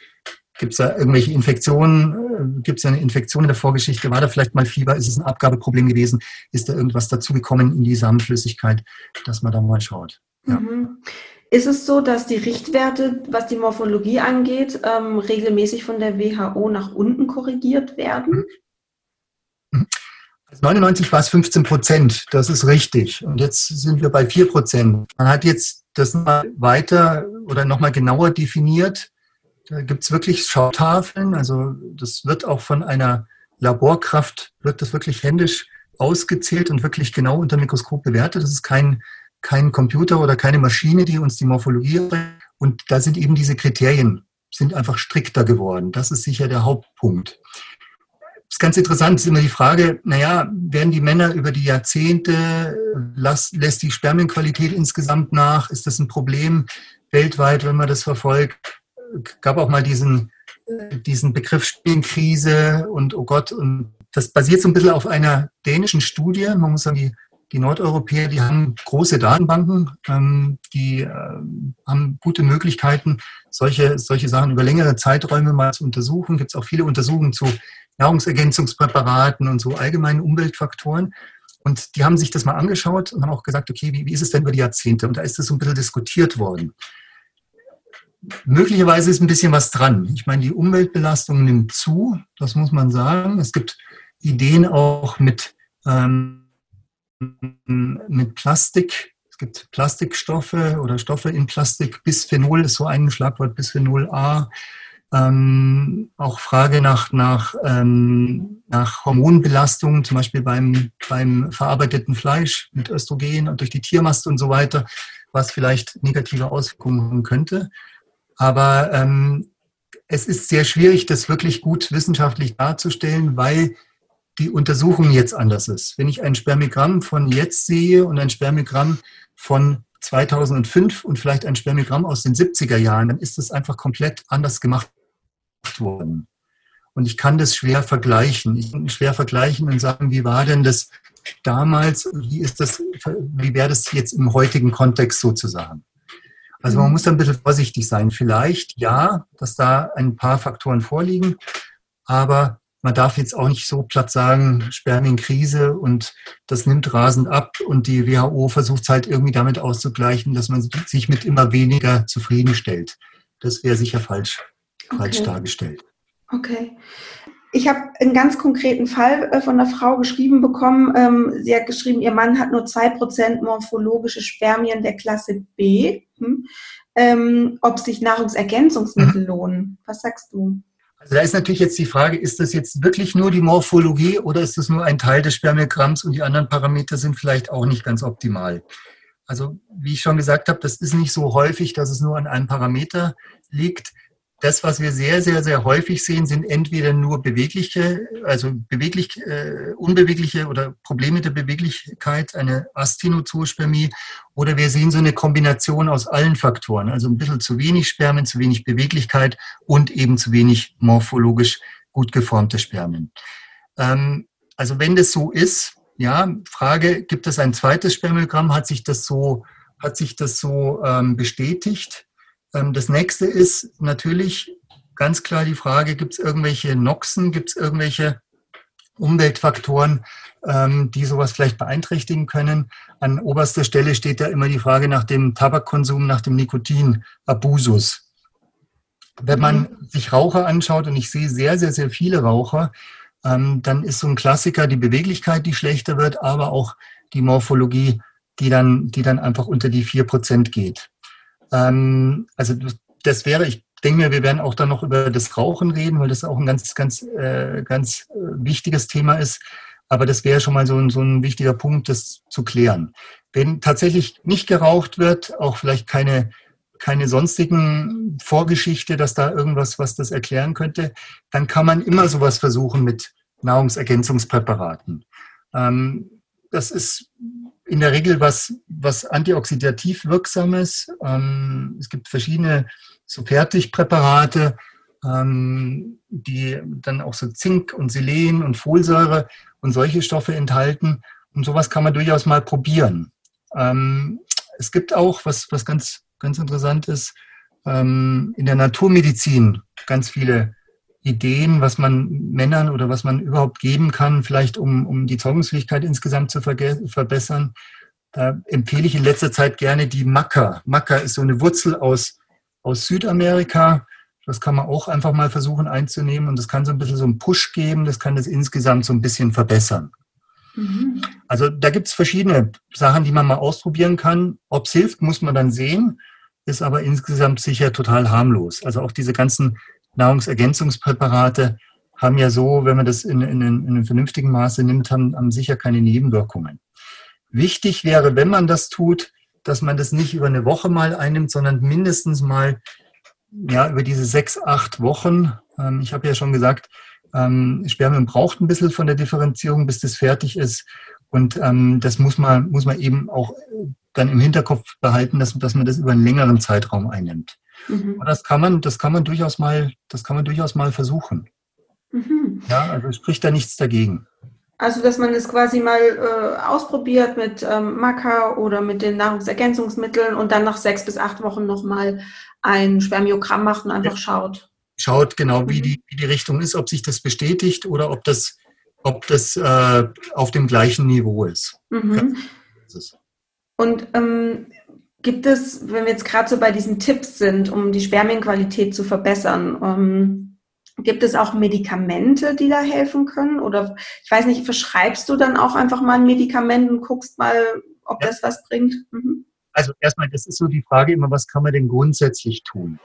Speaker 2: Gibt es da irgendwelche Infektionen? Gibt es eine Infektion in der Vorgeschichte? War da vielleicht mal Fieber? Ist es ein Abgabeproblem gewesen? Ist da irgendwas dazugekommen in die Samenflüssigkeit, dass man da mal schaut?
Speaker 1: Ja. Mhm. Ist es so, dass die Richtwerte, was die Morphologie angeht, ähm, regelmäßig von der WHO nach unten korrigiert werden?
Speaker 2: Mhm. 99 war es 15 Prozent, das ist richtig. Und jetzt sind wir bei 4 Prozent. Man hat jetzt das mal weiter oder nochmal genauer definiert da gibt es wirklich Schautafeln. Also das wird auch von einer Laborkraft, wird das wirklich händisch ausgezählt und wirklich genau unter Mikroskop bewertet. Das ist kein, kein Computer oder keine Maschine, die uns die Morphologie und da sind eben diese Kriterien, sind einfach strikter geworden. Das ist sicher der Hauptpunkt. Ist ganz interessant, ist immer die Frage, naja, werden die Männer über die Jahrzehnte, lässt, lässt die Spermienqualität insgesamt nach? Ist das ein Problem weltweit, wenn man das verfolgt? Gab auch mal diesen, diesen Begriff Spermienkrise und oh Gott, und das basiert so ein bisschen auf einer dänischen Studie. Man muss sagen, die, die Nordeuropäer, die haben große Datenbanken, ähm, die äh, haben gute Möglichkeiten, solche, solche Sachen über längere Zeiträume mal zu untersuchen. Gibt es auch viele Untersuchungen zu Nahrungsergänzungspräparaten und so allgemeinen Umweltfaktoren. Und die haben sich das mal angeschaut und haben auch gesagt, okay, wie, wie ist es denn über die Jahrzehnte? Und da ist das so ein bisschen diskutiert worden. Möglicherweise ist ein bisschen was dran. Ich meine, die Umweltbelastung nimmt zu, das muss man sagen. Es gibt Ideen auch mit, ähm, mit Plastik. Es gibt Plastikstoffe oder Stoffe in Plastik. Bisphenol ist so ein Schlagwort, Bisphenol A. Ähm, auch Frage nach, nach, ähm, nach Hormonbelastungen, zum Beispiel beim, beim verarbeiteten Fleisch mit Östrogen und durch die Tiermast und so weiter, was vielleicht negative Auswirkungen haben könnte. Aber ähm, es ist sehr schwierig, das wirklich gut wissenschaftlich darzustellen, weil die Untersuchung jetzt anders ist. Wenn ich ein Spermigramm von jetzt sehe und ein Spermigramm von 2005 und vielleicht ein Spermigramm aus den 70er Jahren, dann ist das einfach komplett anders gemacht worden. Und ich kann das schwer vergleichen. Ich kann schwer vergleichen und sagen, wie war denn das damals? Wie ist das, wie wäre das jetzt im heutigen Kontext sozusagen? Also man muss da ein bisschen vorsichtig sein. Vielleicht ja, dass da ein paar Faktoren vorliegen, aber man darf jetzt auch nicht so platt sagen, Spermienkrise und das nimmt rasend ab und die WHO versucht es halt irgendwie damit auszugleichen, dass man sich mit immer weniger zufriedenstellt. Das wäre sicher falsch falsch okay. dargestellt.
Speaker 1: Okay. Ich habe einen ganz konkreten Fall äh, von einer Frau geschrieben bekommen. Ähm, sie hat geschrieben, ihr Mann hat nur 2% morphologische Spermien der Klasse B. Hm? Ähm, ob sich Nahrungsergänzungsmittel mhm. lohnen. Was sagst du?
Speaker 2: Also da ist natürlich jetzt die Frage, ist das jetzt wirklich nur die Morphologie oder ist das nur ein Teil des Spermiogramms und die anderen Parameter sind vielleicht auch nicht ganz optimal? Also wie ich schon gesagt habe, das ist nicht so häufig, dass es nur an einem Parameter liegt das, was wir sehr, sehr, sehr häufig sehen, sind entweder nur bewegliche, also beweglich, äh, unbewegliche oder Probleme der Beweglichkeit, eine Asthenozoospermie, oder wir sehen so eine Kombination aus allen Faktoren, also ein bisschen zu wenig Spermien, zu wenig Beweglichkeit und eben zu wenig morphologisch gut geformte Spermien. Ähm, also wenn das so ist, ja, Frage, gibt es ein zweites Spermiogramm? Hat sich das so, hat sich das so ähm, bestätigt? Ähm, das nächste ist natürlich ganz klar die Frage, gibt es irgendwelche Noxen, gibt es irgendwelche Umweltfaktoren, ähm, die sowas vielleicht beeinträchtigen können. An oberster Stelle steht da immer die Frage nach dem Tabakkonsum, nach dem Nikotinabusus. Wenn man mhm. sich Raucher anschaut, und ich sehe sehr, sehr, sehr viele Raucher, ähm, dann ist so ein Klassiker die Beweglichkeit, die schlechter wird, aber auch die Morphologie, die dann, die dann einfach unter die 4% geht. Ähm, also das wäre, ich denke mir, wir werden auch dann noch über das Rauchen reden, weil das auch ein ganz, ganz, äh, ganz äh, wichtiges Thema ist. Aber das wäre schon mal so ein, so ein wichtiger Punkt, das zu klären. Wenn tatsächlich nicht geraucht wird, auch vielleicht keine, keine sonstigen Vorgeschichte, dass da irgendwas, was das erklären könnte, dann kann man immer sowas versuchen mit Nahrungsergänzungspräparaten. Ähm, das ist in der Regel was, was antioxidativ wirksames. Ähm, es gibt verschiedene so Fertigpräparate, ähm, die dann auch so Zink und Selen und Folsäure und solche Stoffe enthalten. Und sowas kann man durchaus mal probieren. Ähm, es gibt auch, was, was ganz, ganz interessant ist, ähm, in der Naturmedizin ganz viele Ideen, was man Männern oder was man überhaupt geben kann, vielleicht um, um die Zeugungsfähigkeit insgesamt zu verbessern. Da empfehle ich in letzter Zeit gerne die Maca. Maca ist so eine Wurzel aus, aus Südamerika. Das kann man auch einfach mal versuchen einzunehmen und das kann so ein bisschen so einen Push geben, das kann das insgesamt so ein bisschen verbessern. Mhm. Also da gibt es verschiedene Sachen, die man mal ausprobieren kann. Ob es hilft, muss man dann sehen, ist aber insgesamt sicher total harmlos. Also auch diese ganzen Nahrungsergänzungspräparate haben ja so, wenn man das in, in, in einem vernünftigen Maße nimmt, haben, haben sicher keine Nebenwirkungen. Wichtig wäre, wenn man das tut, dass man das nicht über eine Woche mal einnimmt, sondern mindestens mal ja, über diese sechs, acht Wochen. Ähm, ich habe ja schon gesagt, Ähm, Spermium braucht ein bisschen von der Differenzierung, bis das fertig ist. Und ähm, das muss man, muss man eben auch dann im Hinterkopf behalten, dass, dass man das über einen längeren Zeitraum einnimmt. Mhm. Und das kann man, das kann man durchaus mal, das kann man durchaus mal versuchen. Mhm. Ja, also spricht da nichts dagegen.
Speaker 1: Also, dass man es quasi mal äh, ausprobiert mit ähm, Maca oder mit den Nahrungsergänzungsmitteln und dann nach sechs bis acht Wochen nochmal ein Spermiogramm macht und einfach ja. schaut.
Speaker 2: Schaut genau, wie mhm. die, wie die Richtung ist, ob sich das bestätigt oder ob das, ob das äh, auf dem gleichen Niveau ist. Mhm.
Speaker 1: Ja, und ähm, gibt es, wenn wir jetzt gerade so bei diesen Tipps sind, um die Spermienqualität zu verbessern, ähm, Gibt es auch Medikamente, die da helfen können? Oder ich weiß nicht, verschreibst du dann auch einfach mal ein Medikament und guckst mal, ob ja. das was bringt? Mhm.
Speaker 2: Also erstmal, das ist so die Frage immer, was kann man denn grundsätzlich tun?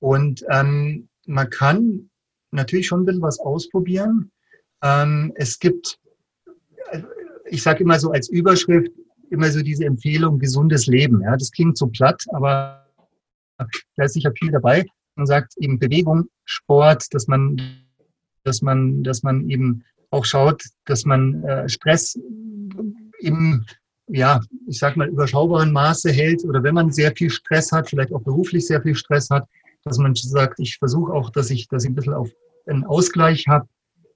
Speaker 2: Und ähm, man kann natürlich schon ein bisschen was ausprobieren. Ähm, es gibt, ich sage immer so als Überschrift, immer so diese Empfehlung, gesundes Leben. Ja, das klingt so platt, aber da ist sicher viel dabei. Man sagt eben Bewegung, Sport, dass man, dass man, dass man eben auch schaut, dass man äh, Stress im, ja, ich sag mal, überschaubaren Maße hält oder wenn man sehr viel Stress hat, vielleicht auch beruflich sehr viel Stress hat, dass man sagt, ich versuche auch, dass ich, dass ich ein bisschen auf einen Ausgleich habe.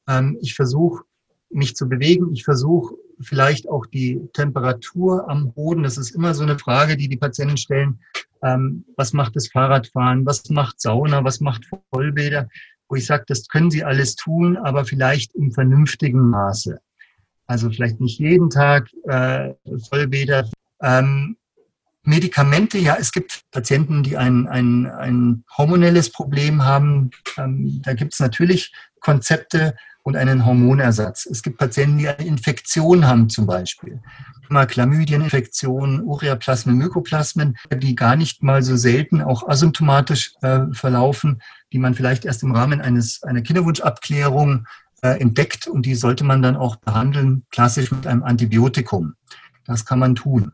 Speaker 2: Ähm, ich versuche, mich zu bewegen. Ich versuche vielleicht auch die Temperatur am Boden. Das ist immer so eine Frage, die die Patienten stellen. Ähm, was macht das Fahrradfahren? Was macht Sauna? Was macht Vollbäder? Wo ich sage, das können Sie alles tun, aber vielleicht im vernünftigen Maße. Also vielleicht nicht jeden Tag äh, Vollbäder. Ähm, Medikamente, ja, es gibt Patienten, die ein, ein, ein hormonelles Problem haben. Ähm, da gibt es natürlich Konzepte, und einen Hormonersatz. Es gibt Patienten, die eine Infektion haben zum Beispiel. Mal Chlamydieninfektionen, Ureaplasmen, Mykoplasmen, die gar nicht mal so selten auch asymptomatisch äh, verlaufen, die man vielleicht erst im Rahmen eines, einer Kinderwunschabklärung äh, entdeckt und die sollte man dann auch behandeln, klassisch mit einem Antibiotikum. Das kann man tun.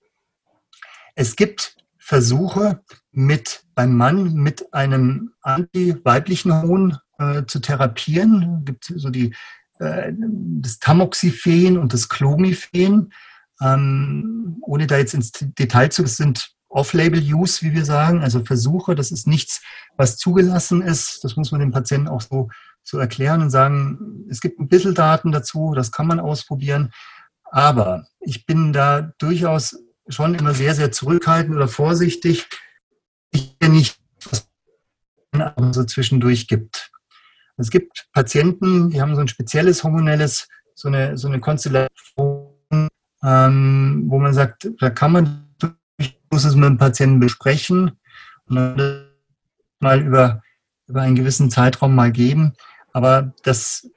Speaker 2: Es gibt Versuche mit beim Mann mit einem antiweiblichen Hormon äh, zu therapieren. Es gibt so die, äh, das Tamoxifen und das Clomiphen. Ähm, ohne da jetzt ins Detail zu, das sind Off-Label-Use, wie wir sagen, also Versuche. Das ist nichts, was zugelassen ist. Das muss man dem Patienten auch so, so erklären und sagen, es gibt ein bisschen Daten dazu, das kann man ausprobieren. Aber ich bin da durchaus schon immer sehr, sehr zurückhaltend oder vorsichtig. Ich bin nicht, was es so zwischendurch gibt. Es gibt Patienten, die haben so ein spezielles hormonelles, so eine, so eine Konstellation, ähm, wo man sagt, da kann man muss es mit dem Patienten besprechen und dann mal über, über einen gewissen Zeitraum mal geben. Aber das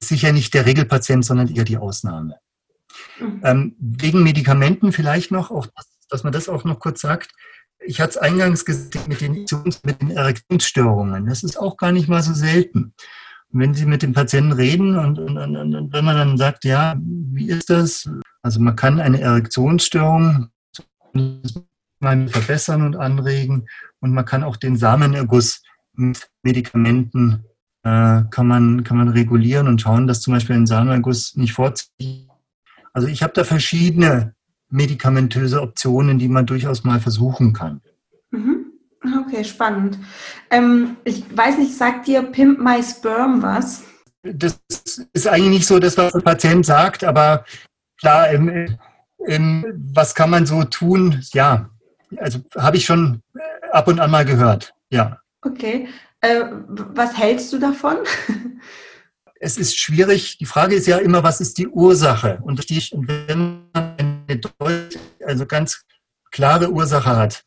Speaker 2: ist sicher nicht der Regelpatient, sondern eher die Ausnahme. Mhm. Ähm, wegen Medikamenten vielleicht noch, auch, dass man das auch noch kurz sagt ich hatte es eingangs gesagt mit den, mit den Erektionsstörungen. Das ist auch gar nicht mal so selten. Und wenn Sie mit dem Patienten reden und, und, und, wenn man dann sagt, ja, wie ist das? Also man kann eine Erektionsstörung verbessern und anregen und man kann auch den Samenerguss mit Medikamenten äh, kann, man, kann man regulieren und schauen, dass zum Beispiel ein Samenerguss nicht vorzieht. Also ich habe da verschiedene medikamentöse Optionen, die man durchaus mal versuchen kann.
Speaker 1: Mhm. Okay, spannend. Ähm, ich weiß nicht, sagt dir Pimp My Sperm was?
Speaker 2: Das ist eigentlich nicht so das, was der Patient sagt, aber klar, im, im, was kann man so tun? Ja, also habe ich schon ab und an mal gehört, ja.
Speaker 1: Okay. Äh, was hältst du davon?
Speaker 2: es ist schwierig. Die Frage ist ja immer, was ist die Ursache? Und wenn man eine also ganz klare Ursache hat,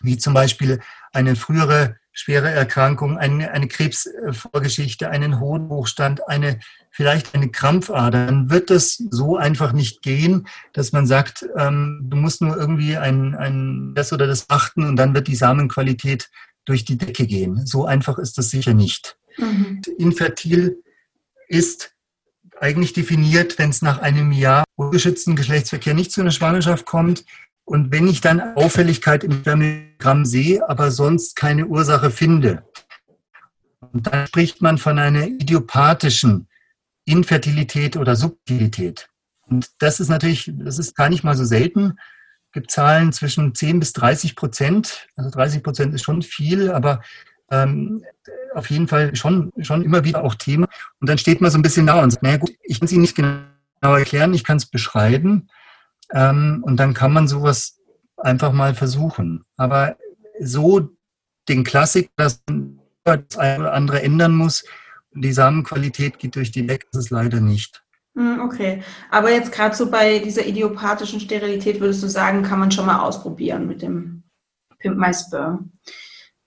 Speaker 2: wie zum Beispiel eine frühere schwere Erkrankung, eine, eine Krebsvorgeschichte, einen Hohenhochstand, eine, vielleicht eine Krampfader, dann wird das so einfach nicht gehen, dass man sagt, ähm, du musst nur irgendwie ein, ein das oder das achten und dann wird die Samenqualität durch die Decke gehen. So einfach ist das sicher nicht. Mhm. Infertil ist eigentlich definiert, wenn es nach einem Jahr ungeschützten Geschlechtsverkehr nicht zu einer Schwangerschaft kommt. Und wenn ich dann Auffälligkeit im Spermiogramm sehe, aber sonst keine Ursache finde, Und dann spricht man von einer idiopathischen Infertilität oder Subtilität. Und das ist natürlich, das ist gar nicht mal so selten. Es gibt Zahlen zwischen 10 bis 30 Prozent. Also 30 Prozent ist schon viel, aber ähm, auf jeden Fall schon, schon immer wieder auch Thema. Und dann steht man so ein bisschen da und sagt, naja gut, ich kann es Ihnen nicht genau erklären, ich kann es beschreiben. Ähm, und dann kann man sowas einfach mal versuchen. Aber so den Klassik, dass man das eine oder andere ändern muss, die Samenqualität geht durch die Decke, das ist leider nicht.
Speaker 1: Hm, okay, aber jetzt gerade so bei dieser idiopathischen Sterilität würdest du sagen, kann man schon mal ausprobieren mit dem Pimp My Sperm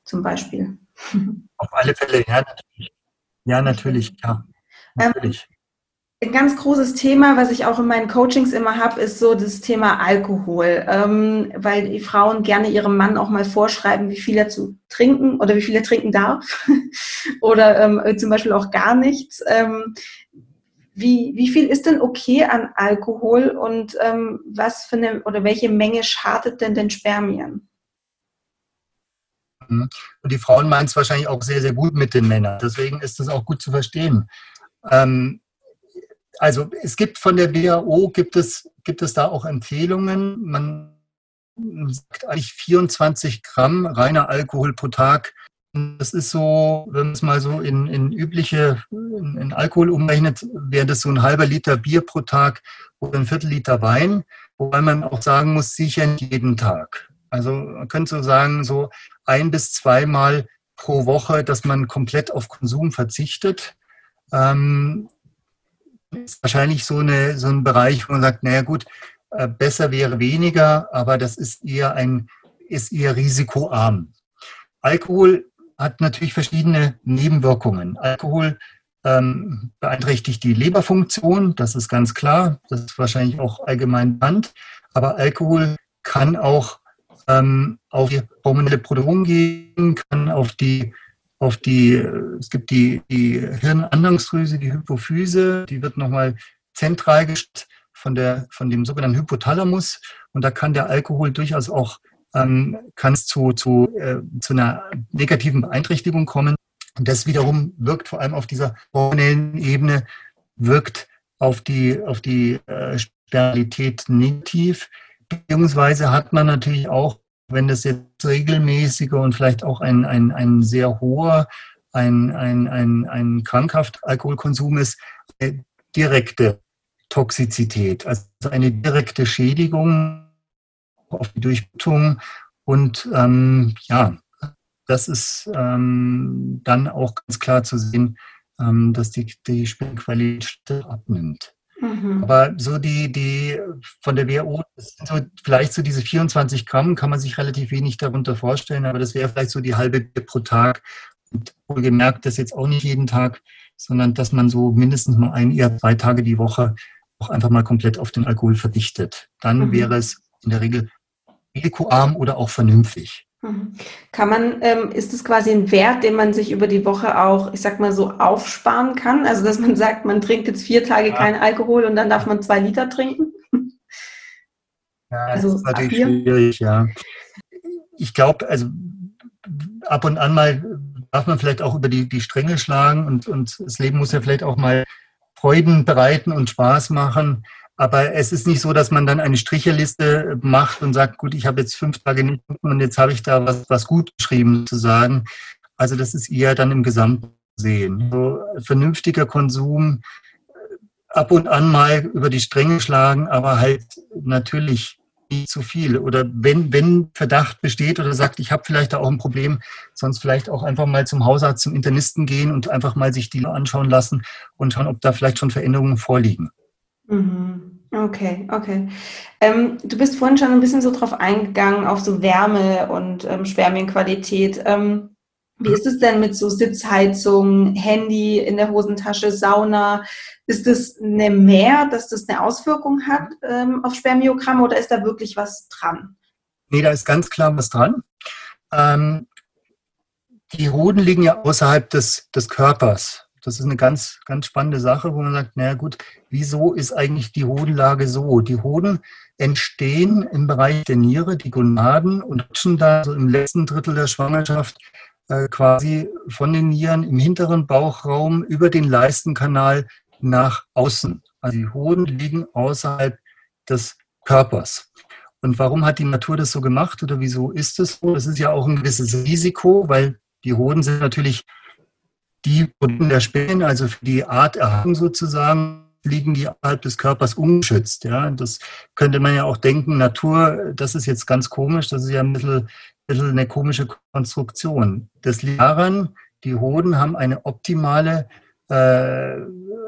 Speaker 1: zum Beispiel.
Speaker 2: Auf alle Fälle, ja, natürlich. Ja, natürlich, ja.
Speaker 1: Ähm, natürlich. Ein ganz großes Thema, was ich auch in meinen Coachings immer habe, ist so das Thema Alkohol, ähm, weil die Frauen gerne ihrem Mann auch mal vorschreiben, wie viel er zu trinken oder wie viel er trinken darf oder ähm, zum Beispiel auch gar nichts. Ähm, wie, wie viel ist denn okay an Alkohol und ähm, was für eine oder welche Menge schadet denn den Spermien?
Speaker 2: Mhm. Und die Frauen meinen es wahrscheinlich auch sehr, sehr gut mit den Männern. Deswegen ist das auch gut zu verstehen. Ähm, also es gibt von der WHO, gibt es, gibt es da auch Empfehlungen. Man sagt eigentlich 24 Gramm reiner Alkohol pro Tag. Das ist so, wenn man es mal so in, in übliche, in, in, Alkohol umrechnet, wäre das so ein halber Liter Bier pro Tag oder ein Viertel Liter Wein. Wobei man auch sagen muss, sicher nicht jeden Tag. Also man könnte so sagen, so ein bis zweimal pro Woche, dass man komplett auf Konsum verzichtet. Ähm, ist wahrscheinlich so, eine, so ein Bereich, wo man sagt, naja gut, äh, besser wäre weniger, aber das ist eher ein, ist eher risikoarm. Alkohol hat natürlich verschiedene Nebenwirkungen. Alkohol ähm, beeinträchtigt die Leberfunktion, das ist ganz klar, das ist wahrscheinlich auch allgemein bekannt, aber Alkohol kann auch ähm, auf die hormonelle Produktion gehen, kann auf die auf die, es gibt die, die Hirnanhangsdrüse, die Hypophyse, die wird nochmal zentral gestellt von, der, von dem sogenannten Hypothalamus und da kann der Alkohol durchaus auch ähm, kann es zu, zu, äh, zu einer negativen Beeinträchtigung kommen. Und das wiederum wirkt vor allem auf dieser hormonellen Ebene, wirkt auf die, auf die äh, Spermalität negativ. Beziehungsweise hat man natürlich auch wenn das jetzt regelmäßiger und vielleicht auch ein, ein, ein sehr hoher, ein, ein, ein, ein krankhaft Alkoholkonsum ist, direkte Toxizität, also eine direkte Schädigung auf die Durchblutung. Und ähm, ja, das ist ähm, dann auch ganz klar zu sehen, ähm, dass die, die Spielqualität abnimmt. Mhm. Aber so die, die von der WHO, so vielleicht so diese 24 Gramm kann man sich relativ wenig darunter vorstellen, aber das wäre vielleicht so die halbe pro Tag. Und wohlgemerkt, das jetzt auch nicht jeden Tag, sondern dass man so mindestens mal ein, eher zwei Tage die Woche auch einfach mal komplett auf den Alkohol verdichtet. Dann mhm. wäre es in der Regel risikoarm oder auch vernünftig.
Speaker 1: Mhm. Kann man, ähm, ist es quasi ein Wert, den man sich über die Woche auch, ich sag mal so, aufsparen kann? Also, dass man sagt, man trinkt jetzt vier Tage ja. keinen Alkohol und dann darf man zwei Liter trinken?
Speaker 2: Ja, also, das ist natürlich schwierig, ja. Ich glaube, also ab und an mal darf man vielleicht auch über die, die Stränge schlagen und, und das Leben muss ja vielleicht auch mal Freuden bereiten und Spaß machen. Aber es ist nicht so, dass man dann eine Stricherliste macht und sagt, gut, ich habe jetzt fünf Tage nicht und jetzt habe ich da was, was gut geschrieben zu sagen. Also das ist eher dann im Gesamten sehen. So vernünftiger Konsum, äh, ab und an mal über die Stränge schlagen, aber halt natürlich nicht zu viel. Oder wenn, wenn Verdacht besteht oder sagt, ich habe vielleicht da auch ein Problem, sonst vielleicht auch einfach mal zum Hausarzt, zum Internisten gehen und einfach mal sich die anschauen lassen und schauen, ob da vielleicht schon Veränderungen vorliegen.
Speaker 1: Mhm. Okay, okay. Ähm, du bist vorhin schon ein bisschen so drauf eingegangen, auf so Wärme und ähm, Spermienqualität. Ähm, wie ist es denn mit so Sitzheizung, Handy in der Hosentasche, Sauna? Ist das eine Mehr, dass das eine Auswirkung hat ähm, auf Spermiogramme oder ist da wirklich was dran?
Speaker 2: Nee, da ist ganz klar was dran. Ähm, die Hoden liegen ja außerhalb des, des Körpers. Das ist eine ganz, ganz spannende Sache, wo man sagt, naja gut, wieso ist eigentlich die Hodenlage so? Die Hoden entstehen im Bereich der Niere, die Gonaden und rutschen da so im letzten Drittel der Schwangerschaft äh, quasi von den Nieren im hinteren Bauchraum über den Leistenkanal nach außen. Also die Hoden liegen außerhalb des Körpers. Und warum hat die Natur das so gemacht oder wieso ist es so? Das ist ja auch ein gewisses Risiko, weil die Hoden sind natürlich die Produkte der Spinnen, also für die Arterhaltung sozusagen, liegen die außerhalb des Körpers ungeschützt. Ja, das könnte man ja auch denken, Natur, das ist jetzt ganz komisch, das ist ja ein bisschen, bisschen eine komische Konstruktion. Das liegt daran, die Hoden haben eine optimale, äh,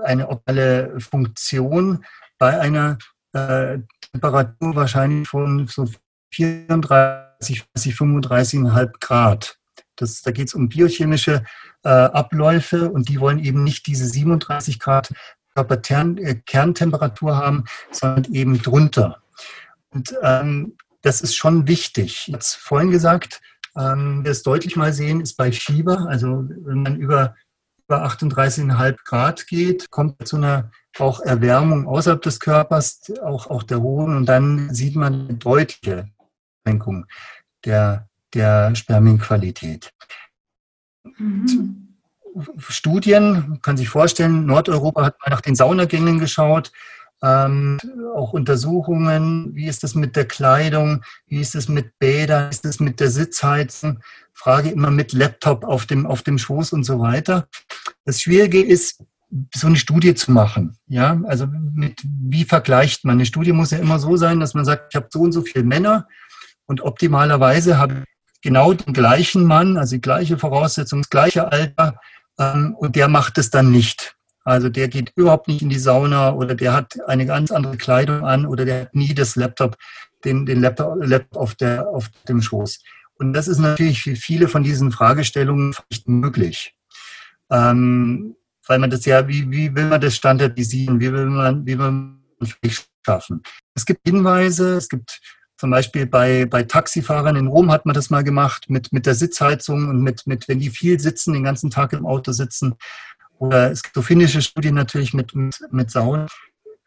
Speaker 2: eine optimale Funktion bei einer äh, Temperatur wahrscheinlich von so 34, 35,5 Grad. Das, da geht es um biochemische äh, Abläufe und die wollen eben nicht diese 37 Grad Körperkerntemperatur haben, sondern eben drunter. Und ähm, das ist schon wichtig. Jetzt vorhin gesagt, ähm, wir es deutlich mal sehen, ist bei Fieber, also wenn man über, über 38,5 Grad geht, kommt zu einer auch Erwärmung außerhalb des Körpers, auch, auch der Hoden, und dann sieht man eine deutliche Senkung der, der Spermienqualität. Mhm. Studien, kann sich vorstellen, Nordeuropa hat mal nach den Saunagängen geschaut, ähm, auch Untersuchungen, wie ist das mit der Kleidung, wie ist es mit Bädern, wie ist es mit der Sitzheizung, Frage immer mit Laptop auf dem, auf dem Schoß und so weiter. Das Schwierige ist, so eine Studie zu machen. Ja, also mit, wie vergleicht man? Eine Studie muss ja immer so sein, dass man sagt, ich habe so und so viele Männer und optimalerweise habe ich genau den gleichen Mann, also die gleiche Voraussetzung, das gleiche Alter, ähm, und der macht es dann nicht. Also der geht überhaupt nicht in die Sauna oder der hat eine ganz andere Kleidung an oder der hat nie das Laptop, den, den Laptop, Laptop auf, der, auf dem Schoß. Und das ist natürlich für viele von diesen Fragestellungen nicht möglich. Ähm, weil man das ja, wie, wie will man das standardisieren, wie will man, wie will man schaffen? Es gibt Hinweise, es gibt zum Beispiel bei, bei Taxifahrern in Rom hat man das mal gemacht mit, mit der Sitzheizung und mit, mit, wenn die viel sitzen, den ganzen Tag im Auto sitzen. Oder es gibt so finnische Studien natürlich mit, mit, mit Sauen.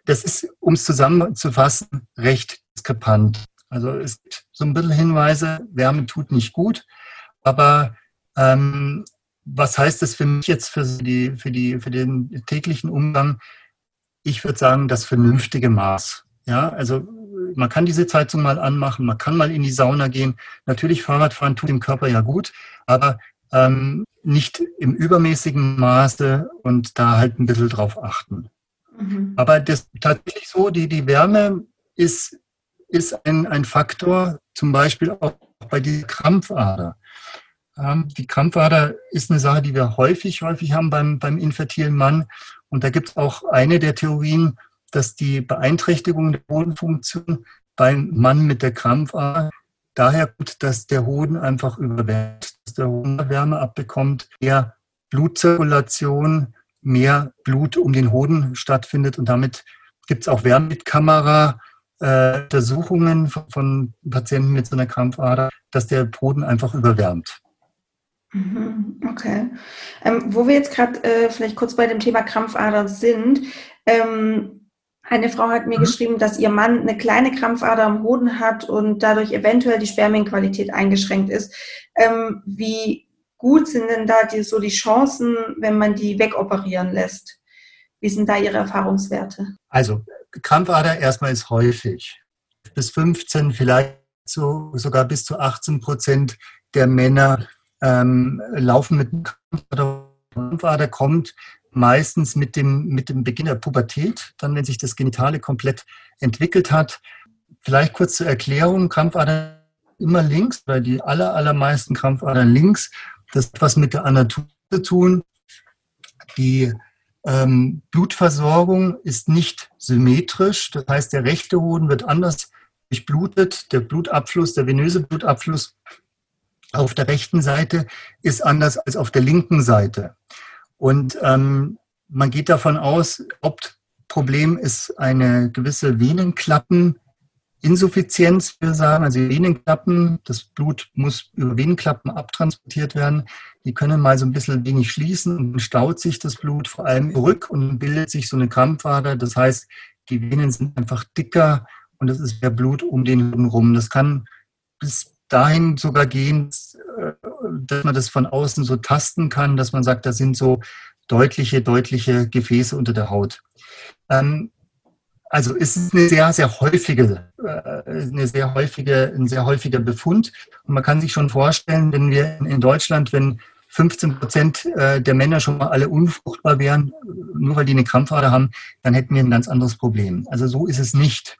Speaker 2: Das ist, um es zusammenzufassen, recht diskrepant. Also es gibt so ein bisschen Hinweise, Wärme tut nicht gut. Aber ähm, was heißt das für mich jetzt für, die, für, die, für den täglichen Umgang? Ich würde sagen, das vernünftige Maß. Ja, also man kann diese Zeitung mal anmachen, man kann mal in die Sauna gehen. Natürlich, Fahrradfahren tut dem Körper ja gut, aber ähm, nicht im übermäßigen Maße und da halt ein bisschen drauf achten. Mhm. Aber das tatsächlich so, die, die Wärme ist, ist ein, ein Faktor, zum Beispiel auch bei dieser Krampfader. Ähm, die Krampfader ist eine Sache, die wir häufig, häufig haben beim, beim infertilen Mann. Und da gibt es auch eine der Theorien, dass die Beeinträchtigung der Hodenfunktion beim Mann mit der Krampfader daher gut, dass der Hoden einfach überwärmt, dass der Hoden Wärme abbekommt, mehr Blutzirkulation, mehr Blut um den Hoden stattfindet und damit gibt es auch Wärmekamera äh, von, von Patienten mit so einer Krampfader, dass der Hoden einfach überwärmt.
Speaker 1: Mhm, okay. Ähm, wo wir jetzt gerade äh, vielleicht kurz bei dem Thema Krampfader sind, ähm, eine Frau hat mir mhm. geschrieben, dass ihr Mann eine kleine Krampfader am Hoden hat und dadurch eventuell die Spermienqualität eingeschränkt ist. Ähm, wie gut sind denn da die, so die Chancen, wenn man die wegoperieren lässt? Wie sind da Ihre Erfahrungswerte?
Speaker 2: Also Krampfader erstmal ist häufig. Bis 15, vielleicht so, sogar bis zu 18 Prozent der Männer ähm, laufen mit Krampfader. Krampfader kommt meistens mit dem, mit dem Beginn der Pubertät, dann wenn sich das Genitale komplett entwickelt hat. Vielleicht kurz zur Erklärung, Krampfader immer links, weil die aller, allermeisten Krampfadern links. Das hat was mit der Anatomie zu tun. Die ähm, Blutversorgung ist nicht symmetrisch. Das heißt, der rechte Hoden wird anders durchblutet. Der Blutabfluss, der venöse Blutabfluss auf der rechten Seite ist anders als auf der linken Seite. Und ähm, man geht davon aus, Hauptproblem ist eine gewisse Venenklappeninsuffizienz, wir sagen, also Venenklappen, das Blut muss über Venenklappen abtransportiert werden. Die können mal so ein bisschen wenig schließen und staut sich das Blut vor allem zurück und bildet sich so eine Krampfader. Das heißt, die Venen sind einfach dicker und es ist mehr Blut um den rum. Das kann bis dahin sogar gehen, dass man das von außen so tasten kann, dass man sagt, da sind so deutliche, deutliche Gefäße unter der Haut. Ähm, also es ist eine sehr, sehr häufige, äh, eine sehr häufige, ein sehr häufiger Befund. Und man kann sich schon vorstellen, wenn wir in Deutschland, wenn 15 Prozent äh, der Männer schon mal alle unfruchtbar wären, nur weil die eine Krampfader haben, dann hätten wir ein ganz anderes Problem. Also so ist es nicht.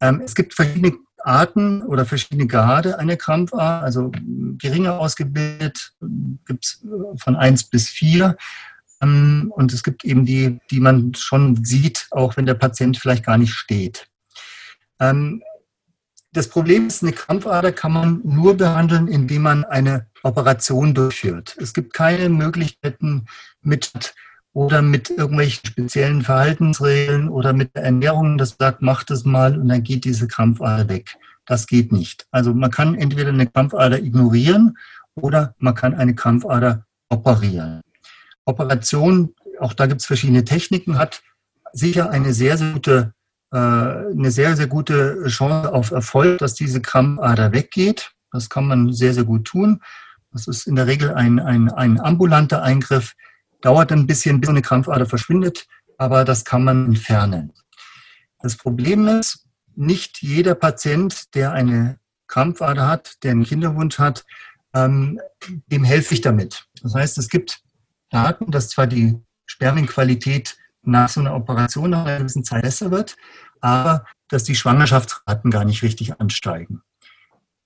Speaker 2: Ähm, es gibt verschiedene Arten oder verschiedene Grade einer Krampfader, also geringer ausgebildet gibt es von eins bis vier. Ähm, und es gibt eben die, die man schon sieht, auch wenn der Patient vielleicht gar nicht steht. Ähm, das Problem ist, eine Krampfader kann man nur behandeln, indem man eine Operation durchführt. Es gibt keine Möglichkeiten mit oder mit irgendwelchen speziellen Verhaltensregeln oder mit Ernährung, das sagt, macht es mal und dann geht diese Krampfader weg. Das geht nicht. Also man kann entweder eine Krampfader ignorieren oder man kann eine Krampfader operieren. Operation, auch da gibt es verschiedene Techniken, hat sicher eine sehr, sehr gute, äh, eine sehr, sehr gute Chance auf Erfolg, dass diese Krampfader weggeht. Das kann man sehr, sehr gut tun. Das ist in der Regel ein, ein, ein ambulanter Eingriff. Dauert ein bisschen, bis eine Krampfader verschwindet, aber das kann man entfernen. Das Problem ist, nicht jeder Patient, der eine Krampfader hat, der einen Kinderwunsch hat, ähm, dem helfe ich damit. Das heißt, es gibt Daten, dass zwar die Spermienqualität nach so einer Operation nach einer gewissen Zeit besser wird, aber dass die Schwangerschaftsraten gar nicht richtig ansteigen.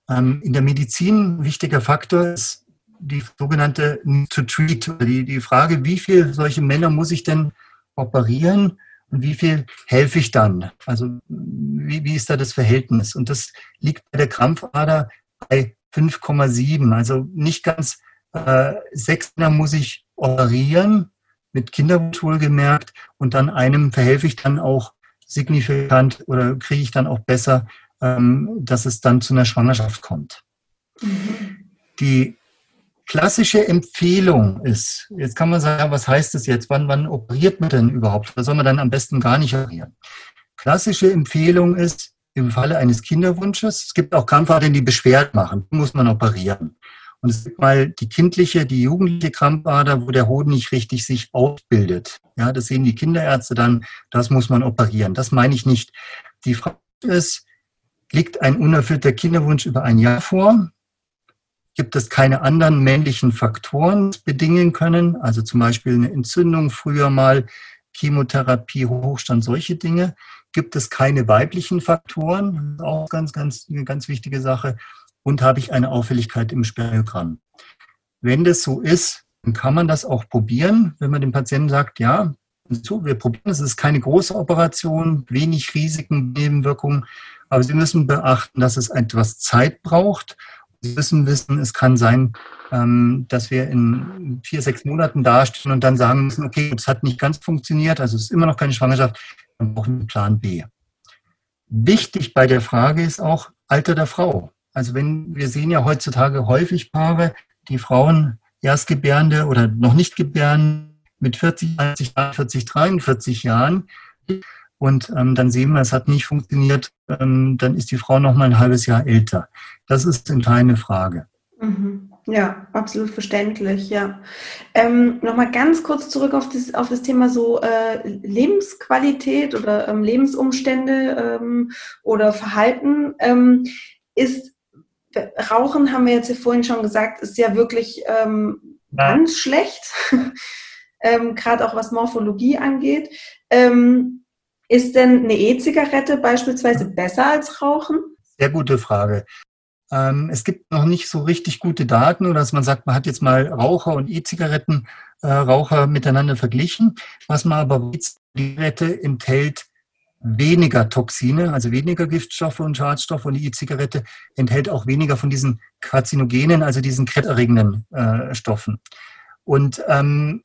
Speaker 2: Ähm, in der Medizin ein wichtiger Faktor ist die sogenannte to treat, die, die Frage, wie viele solche Männer muss ich denn operieren und wie viel helfe ich dann? Also wie, wie ist da das Verhältnis? Und das liegt bei der Krampfader bei 5,7, also nicht ganz äh, sechs Männer muss ich operieren, mit Kinderwunsch wohlgemerkt, und dann einem verhelfe ich dann auch signifikant oder kriege ich dann auch besser, ähm, dass es dann zu einer Schwangerschaft kommt. Mhm. Die klassische Empfehlung ist, jetzt kann man sagen, was heißt das jetzt? Wann, wann operiert man denn überhaupt? Da soll man dann am besten gar nicht operieren. Klassische Empfehlung ist, im Falle eines Kinderwunsches, es gibt auch Krampfadern, die Beschwerden machen, muss man operieren. Und es gibt mal die kindliche, die jugendliche Krampfader, wo der Hoden nicht richtig sich ausbildet. Ja, das sehen die Kinderärzte dann, das muss man operieren. Das meine ich nicht. Die Frage ist, liegt ein unerfüllter Kinderwunsch über ein Jahr vor? Gibt es keine anderen männlichen Faktoren, bedingen können? Also zum Beispiel eine Entzündung früher mal, Chemotherapie, Hochstand, solche Dinge. Gibt es keine weiblichen Faktoren? Auch ganz, ganz, eine ganz wichtige Sache und habe ich eine Auffälligkeit im Spermiogramm. Wenn das so ist, dann kann man das auch probieren, wenn man dem Patienten sagt, ja, so, wir probieren es, ist keine große Operation, wenig Risiken, Nebenwirkungen, aber Sie müssen beachten, dass es etwas Zeit braucht. Sie müssen wissen, es kann sein, ähm, dass wir in vier, sechs Monaten dastehen und dann sagen müssen, okay, es hat nicht ganz funktioniert, also es ist immer noch keine Schwangerschaft, dann brauchen wir Plan B. Wichtig bei der Frage ist auch Alter der Frau. Also wenn wir sehen ja heutzutage häufig Paare, die Frauen Erstgebärende oder noch nicht gebären mit 40, 40, 40 43 Jahren. Und ähm, dann sehen wir, es hat nicht funktioniert, ähm, dann ist die Frau noch mal ein halbes Jahr älter. Das ist eine kleine Frage.
Speaker 1: Mhm. Ja, absolut verständlich, ja. Ähm, Nochmal ganz kurz zurück auf das, auf das Thema so äh, Lebensqualität oder ähm, Lebensumstände ähm, oder Verhalten. Ähm, ist Rauchen, haben wir jetzt ja vorhin schon gesagt, ist ja wirklich ähm, ganz schlecht, ähm, gerade auch was Morphologie angeht. Ähm, ist denn eine E-Zigarette beispielsweise besser als Rauchen?
Speaker 2: Sehr gute Frage. Ähm, es gibt noch nicht so richtig gute Daten oder dass man sagt, man hat jetzt mal Raucher und E-Zigarettenraucher äh, miteinander verglichen. Was man aber weiß, die Zigarette enthält weniger Toxine, also weniger Giftstoffe und Schadstoffe und die E-Zigarette enthält auch weniger von diesen Karzinogenen, also diesen krebserregenden äh, Stoffen. Und ähm,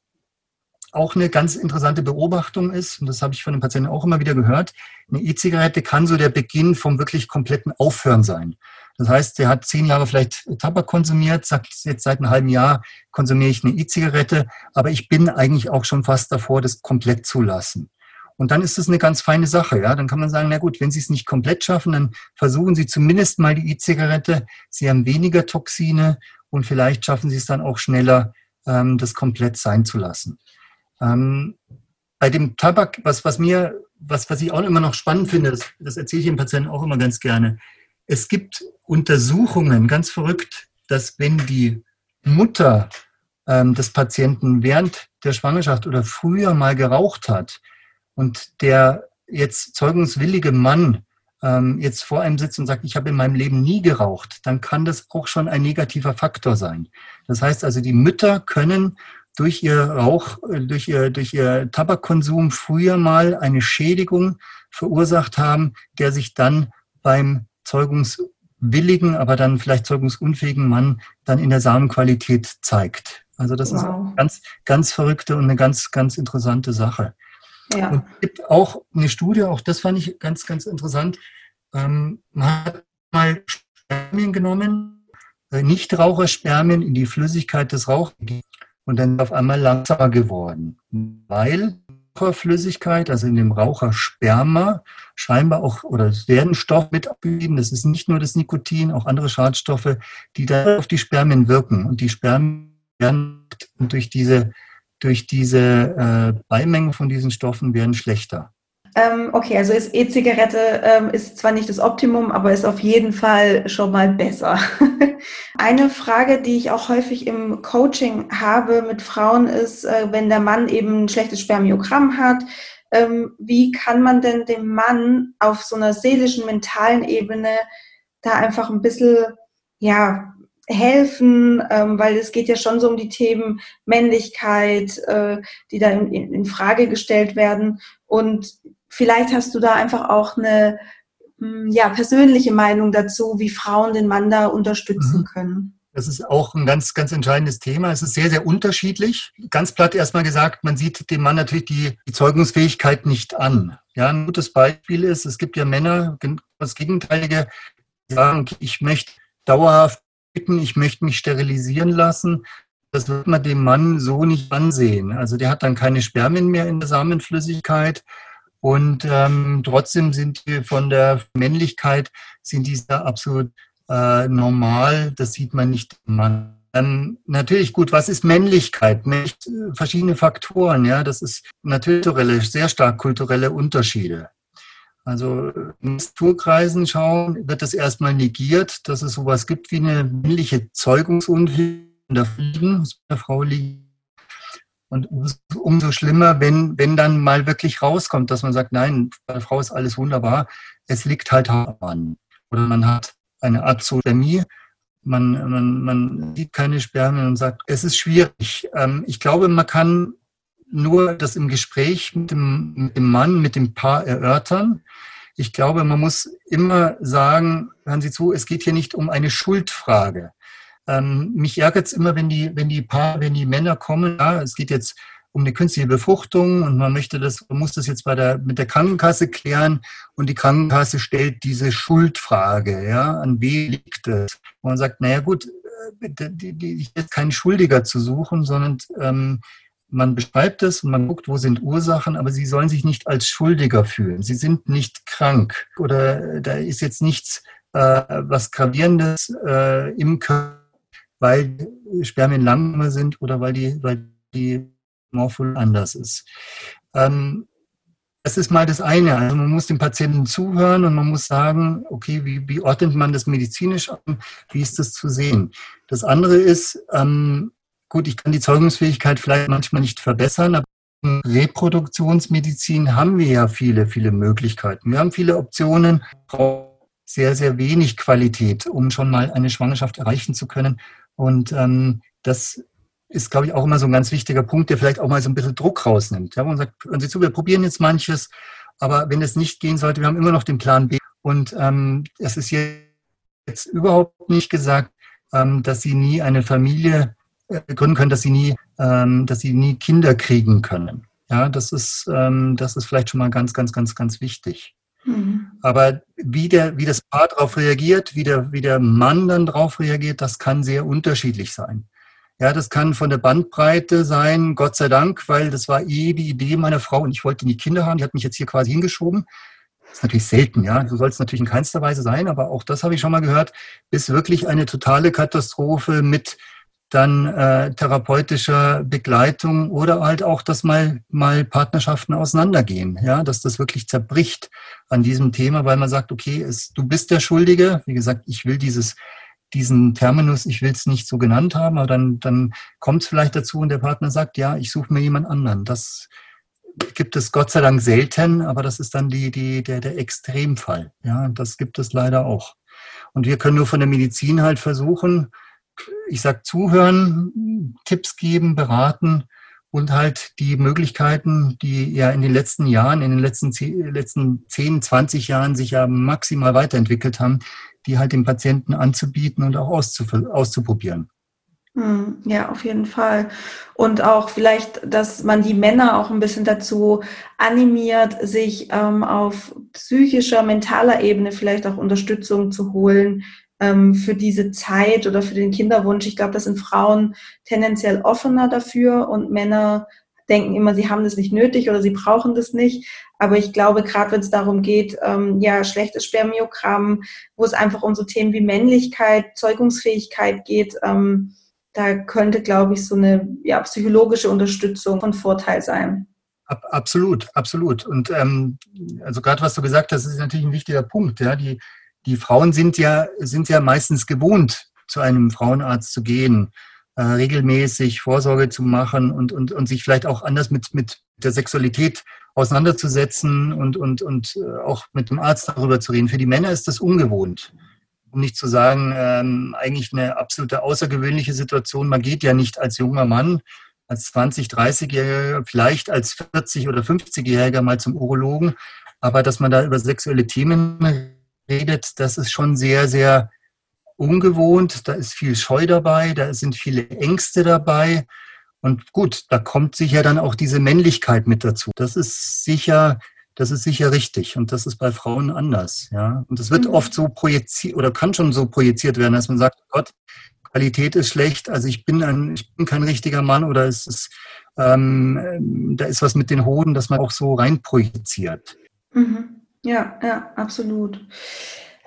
Speaker 2: auch eine ganz interessante Beobachtung ist, und das habe ich von den Patienten auch immer wieder gehört, eine E-Zigarette kann so der Beginn vom wirklich kompletten Aufhören sein. Das heißt, der hat zehn Jahre vielleicht Tabak konsumiert, sagt jetzt seit einem halben Jahr konsumiere ich eine E-Zigarette, aber ich bin eigentlich auch schon fast davor, das komplett zu lassen. Und dann ist das eine ganz feine Sache. Ja? Dann kann man sagen, na gut, wenn Sie es nicht komplett schaffen, dann versuchen Sie zumindest mal die E-Zigarette. Sie haben weniger Toxine und vielleicht schaffen Sie es dann auch schneller, ähm, das komplett sein zu lassen. Ähm, bei dem Tabak, was, was mir, was, was ich auch immer noch spannend finde, das, das erzähle ich den Patienten auch immer ganz gerne. Es gibt Untersuchungen, ganz verrückt, dass wenn die Mutter ähm, des Patienten während der Schwangerschaft oder früher mal geraucht hat, und der jetzt zeugungswillige Mann ähm, jetzt vor einem sitzt und sagt, ich habe in meinem Leben nie geraucht, dann kann das auch schon ein negativer Faktor sein. Das heißt also, die Mütter können durch ihr Rauch, äh, durch ihr, durch ihr Tabakkonsum früher mal eine Schädigung verursacht haben, der sich dann beim zeugungswilligen, aber dann vielleicht zeugungsunfähigen Mann dann in der Samenqualität zeigt. Also das wow. ist eine ganz, ganz verrückte und eine ganz, ganz interessante Sache. Ja. Und es gibt auch eine Studie, auch das fand ich ganz, ganz interessant. Ähm, man hat mal Spermien genommen, äh, Nichtraucherspermien in die Flüssigkeit des Rauchers und dann auf einmal langsamer geworden, weil Raucherflüssigkeit, also in dem Rauchersperma, scheinbar auch, oder es werden Stoffe mit abgegeben, das ist nicht nur das Nikotin, auch andere Schadstoffe, die da auf die Spermien wirken. Und die Spermien werden durch diese durch diese äh, Beimengen von diesen Stoffen werden schlechter.
Speaker 1: Ähm, okay, also ist E-Zigarette ähm, ist zwar nicht das Optimum, aber ist auf jeden Fall schon mal besser. Eine Frage, die ich auch häufig im Coaching habe mit Frauen ist, äh, wenn der Mann eben ein schlechtes Spermiogramm hat, ähm, wie kann man denn dem Mann auf so einer seelischen, mentalen Ebene da einfach ein bisschen ja, helfen, ähm, weil es geht ja schon so um die Themen Männlichkeit, äh, die da in, in, Frage gestellt werden. Und vielleicht hast du da einfach auch eine hm, ja, persönliche Meinung dazu, wie Frauen den Mann da unterstützen mhm. können.
Speaker 2: Das ist auch ein ganz, ganz entscheidendes Thema. Es ist sehr, sehr unterschiedlich. Ganz platt erstmal gesagt, man sieht dem Mann natürlich die, die Zeugungsfähigkeit nicht an. Ja, ein gutes Beispiel ist, es gibt ja Männer, das Gegenteilige, die sagen, ich möchte dauerhaft bitten, ich möchte mich sterilisieren lassen. Das wird man dem Mann so nicht ansehen. Also der hat dann keine Spermien mehr in der Samenflüssigkeit. Und ähm, trotzdem sind die von der Männlichkeit, sind die da absolut äh, normal. Das sieht man nicht im Mann. Natürlich gut, was ist Männlichkeit? Verschiedene Faktoren, ja. Das ist natürlich sehr stark kulturelle Unterschiede. Also in Strukturkreisen schauen, wird das erstmal negiert, dass es sowas gibt wie eine männliche Zeugungsunfähigkeit der Fliegen, der Frau liegt. Und umso schlimmer, wenn, wenn dann mal wirklich rauskommt, dass man sagt, nein, bei der Frau ist alles wunderbar, es liegt halt an. Oder man hat eine Azothermie, man, man, man sieht keine Spermien und sagt, es ist schwierig. Ähm, ich glaube, man kann nur das im Gespräch mit dem, mit dem Mann, mit dem Paar erörtern. Ich glaube, man muss immer sagen, hören Sie zu, es geht hier nicht um eine Schuldfrage. Ähm, mich ärgert es immer, wenn die, wenn die Paar, wenn die Männer kommen, ja, es geht jetzt um eine künstliche Befruchtung und man möchte das, man muss das jetzt bei der, mit der Krankenkasse klären und die Krankenkasse stellt diese Schuldfrage, ja, an wen liegt es? Und man sagt, naja gut, ich jetzt keinen Schuldiger zu suchen, sondern ähm, man beschreibt es und man guckt, wo sind Ursachen, aber sie sollen sich nicht als Schuldiger fühlen. Sie sind nicht krank oder da ist jetzt nichts äh, was gravierendes äh, im Körper, weil Spermien langsamer sind oder weil die, weil die Morphol anders ist. Ähm, das ist mal das eine. Also man muss dem Patienten zuhören und man muss sagen, okay, wie, wie ordnet man das medizinisch an? Wie ist das zu sehen? Das andere ist, ähm, Gut, ich kann die Zeugungsfähigkeit vielleicht manchmal nicht verbessern, aber in Reproduktionsmedizin haben wir ja viele, viele Möglichkeiten. Wir haben viele Optionen, sehr, sehr wenig Qualität, um schon mal eine Schwangerschaft erreichen zu können. Und ähm, das ist, glaube ich, auch immer so ein ganz wichtiger Punkt, der vielleicht auch mal so ein bisschen Druck rausnimmt. Ja, man sagt, hören Sie zu, wir probieren jetzt manches, aber wenn es nicht gehen sollte, wir haben immer noch den Plan B. Und ähm, es ist jetzt überhaupt nicht gesagt, ähm, dass Sie nie eine Familie gründen können, dass sie nie, ähm, dass sie nie Kinder kriegen können. Ja, das ist, ähm, das ist vielleicht schon mal ganz, ganz, ganz, ganz wichtig. Mhm. Aber wie, der, wie das Paar darauf reagiert, wie der, wie der Mann dann darauf reagiert, das kann sehr unterschiedlich sein. Ja, das kann von der Bandbreite sein, Gott sei Dank, weil das war eh die Idee meiner Frau und ich wollte nie Kinder haben. Die hat mich jetzt hier quasi hingeschoben. Das ist natürlich selten, ja. So soll es natürlich in keinster Weise sein, aber auch das habe ich schon mal gehört, ist wirklich eine totale Katastrophe mit dann äh, therapeutischer Begleitung oder halt auch, dass mal, mal Partnerschaften auseinandergehen, ja, dass das wirklich zerbricht an diesem Thema, weil man sagt, okay, es, du bist der Schuldige. Wie gesagt, ich will dieses diesen Terminus, ich will es nicht so genannt haben, aber dann, dann kommt es vielleicht dazu und der Partner sagt, ja, ich suche mir jemand anderen. Das gibt es Gott sei Dank selten, aber das ist dann die, die, der, der Extremfall. Ja, das gibt es leider auch. Und wir können nur von der Medizin halt versuchen, ich sag zuhören, Tipps geben, beraten und halt die Möglichkeiten, die ja in den letzten Jahren, in den letzten, letzten 10, 20 Jahren sich ja maximal weiterentwickelt haben, die halt dem Patienten anzubieten und auch auszuprobieren.
Speaker 1: Hm, ja, auf jeden Fall. Und auch vielleicht, dass man die Männer auch ein bisschen dazu animiert, sich ähm, auf psychischer, mentaler Ebene vielleicht auch Unterstützung zu holen ähm, für diese Zeit oder für den Kinderwunsch. Ich glaube, das sind Frauen tendenziell offener dafür und Männer denken immer, sie haben das nicht nötig oder sie brauchen das nicht. Aber ich glaube, gerade wenn es darum geht, ähm, ja, schlechtes Spermiogramm, wo es einfach um so Themen wie Männlichkeit, Zeugungsfähigkeit geht, ähm, da könnte, glaube ich, so eine ja, psychologische Unterstützung von Vorteil sein.
Speaker 2: Absolut, absolut. Und ähm, also gerade was du gesagt hast, ist natürlich ein wichtiger Punkt. Ja, die, die Frauen sind ja, sind ja meistens gewohnt, zu einem Frauenarzt zu gehen äh, regelmäßig Vorsorge zu machen und, und, und sich vielleicht auch anders mit, mit der Sexualität auseinanderzusetzen und, und, und äh, auch mit dem Arzt darüber zu reden. Für die Männer ist das ungewohnt. Um nicht zu sagen, ähm, eigentlich eine absolute außergewöhnliche Situation. Man geht ja nicht als junger Mann, als 20, 30-Jähriger, vielleicht als 40 oder 50-Jähriger mal zum Urologen. Aber dass man da über sexuelle Themen redet, das ist schon sehr, sehr ungewohnt, da ist viel Scheu dabei, da sind viele Ängste dabei. Und gut, da kommt sicher dann auch diese Männlichkeit mit dazu. Das ist sicher, das ist sicher richtig. Und das ist bei Frauen anders. Ja. Und das wird mhm. oft so projiziert oder kann schon so projiziert werden, dass man sagt, oh Gott, Qualität ist schlecht, also ich bin ein, ich bin kein richtiger Mann oder es ist, ähm, da ist was mit den Hoden, dass man auch so rein projiziert.
Speaker 1: Mhm. Ja, ja, absolut.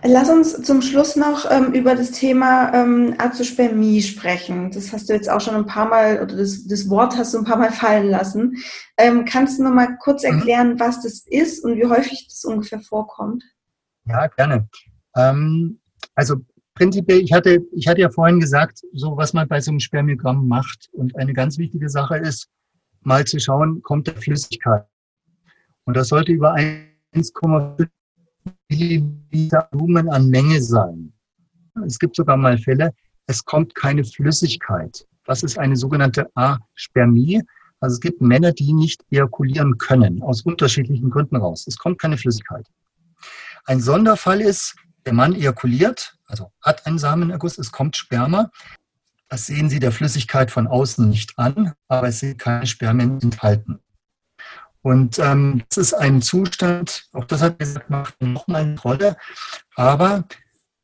Speaker 1: Lass uns zum Schluss noch ähm, über das Thema ähm, Azospermie sprechen. Das hast du jetzt auch schon ein paar Mal, oder das, das Wort hast du ein paar Mal fallen lassen. Ähm, kannst du noch mal kurz mhm. erklären, was das ist und wie häufig das ungefähr vorkommt?
Speaker 2: Ja, gerne. Ähm, also prinzipiell, ich hatte, ich hatte ja vorhin gesagt, so was man bei so einem Spermiogramm macht. Und eine ganz wichtige Sache ist, mal zu schauen, kommt der Flüssigkeit. Und das sollte über 1,5 Milliliter Volumen an Menge sein. Es gibt sogar mal Fälle, es kommt keine Flüssigkeit. Das ist eine sogenannte Aspermie. Also es gibt Männer, die nicht ejakulieren können, aus unterschiedlichen Gründen raus. Es kommt keine Flüssigkeit. Ein Sonderfall ist, der Mann ejakuliert, also hat einen Samenerguss, es kommt Sperma. Das sehen Sie der Flüssigkeit von außen nicht an, aber es sind keine Spermien enthalten. Und ähm, das ist ein Zustand, auch das hat gesagt, macht nochmal eine Rolle, aber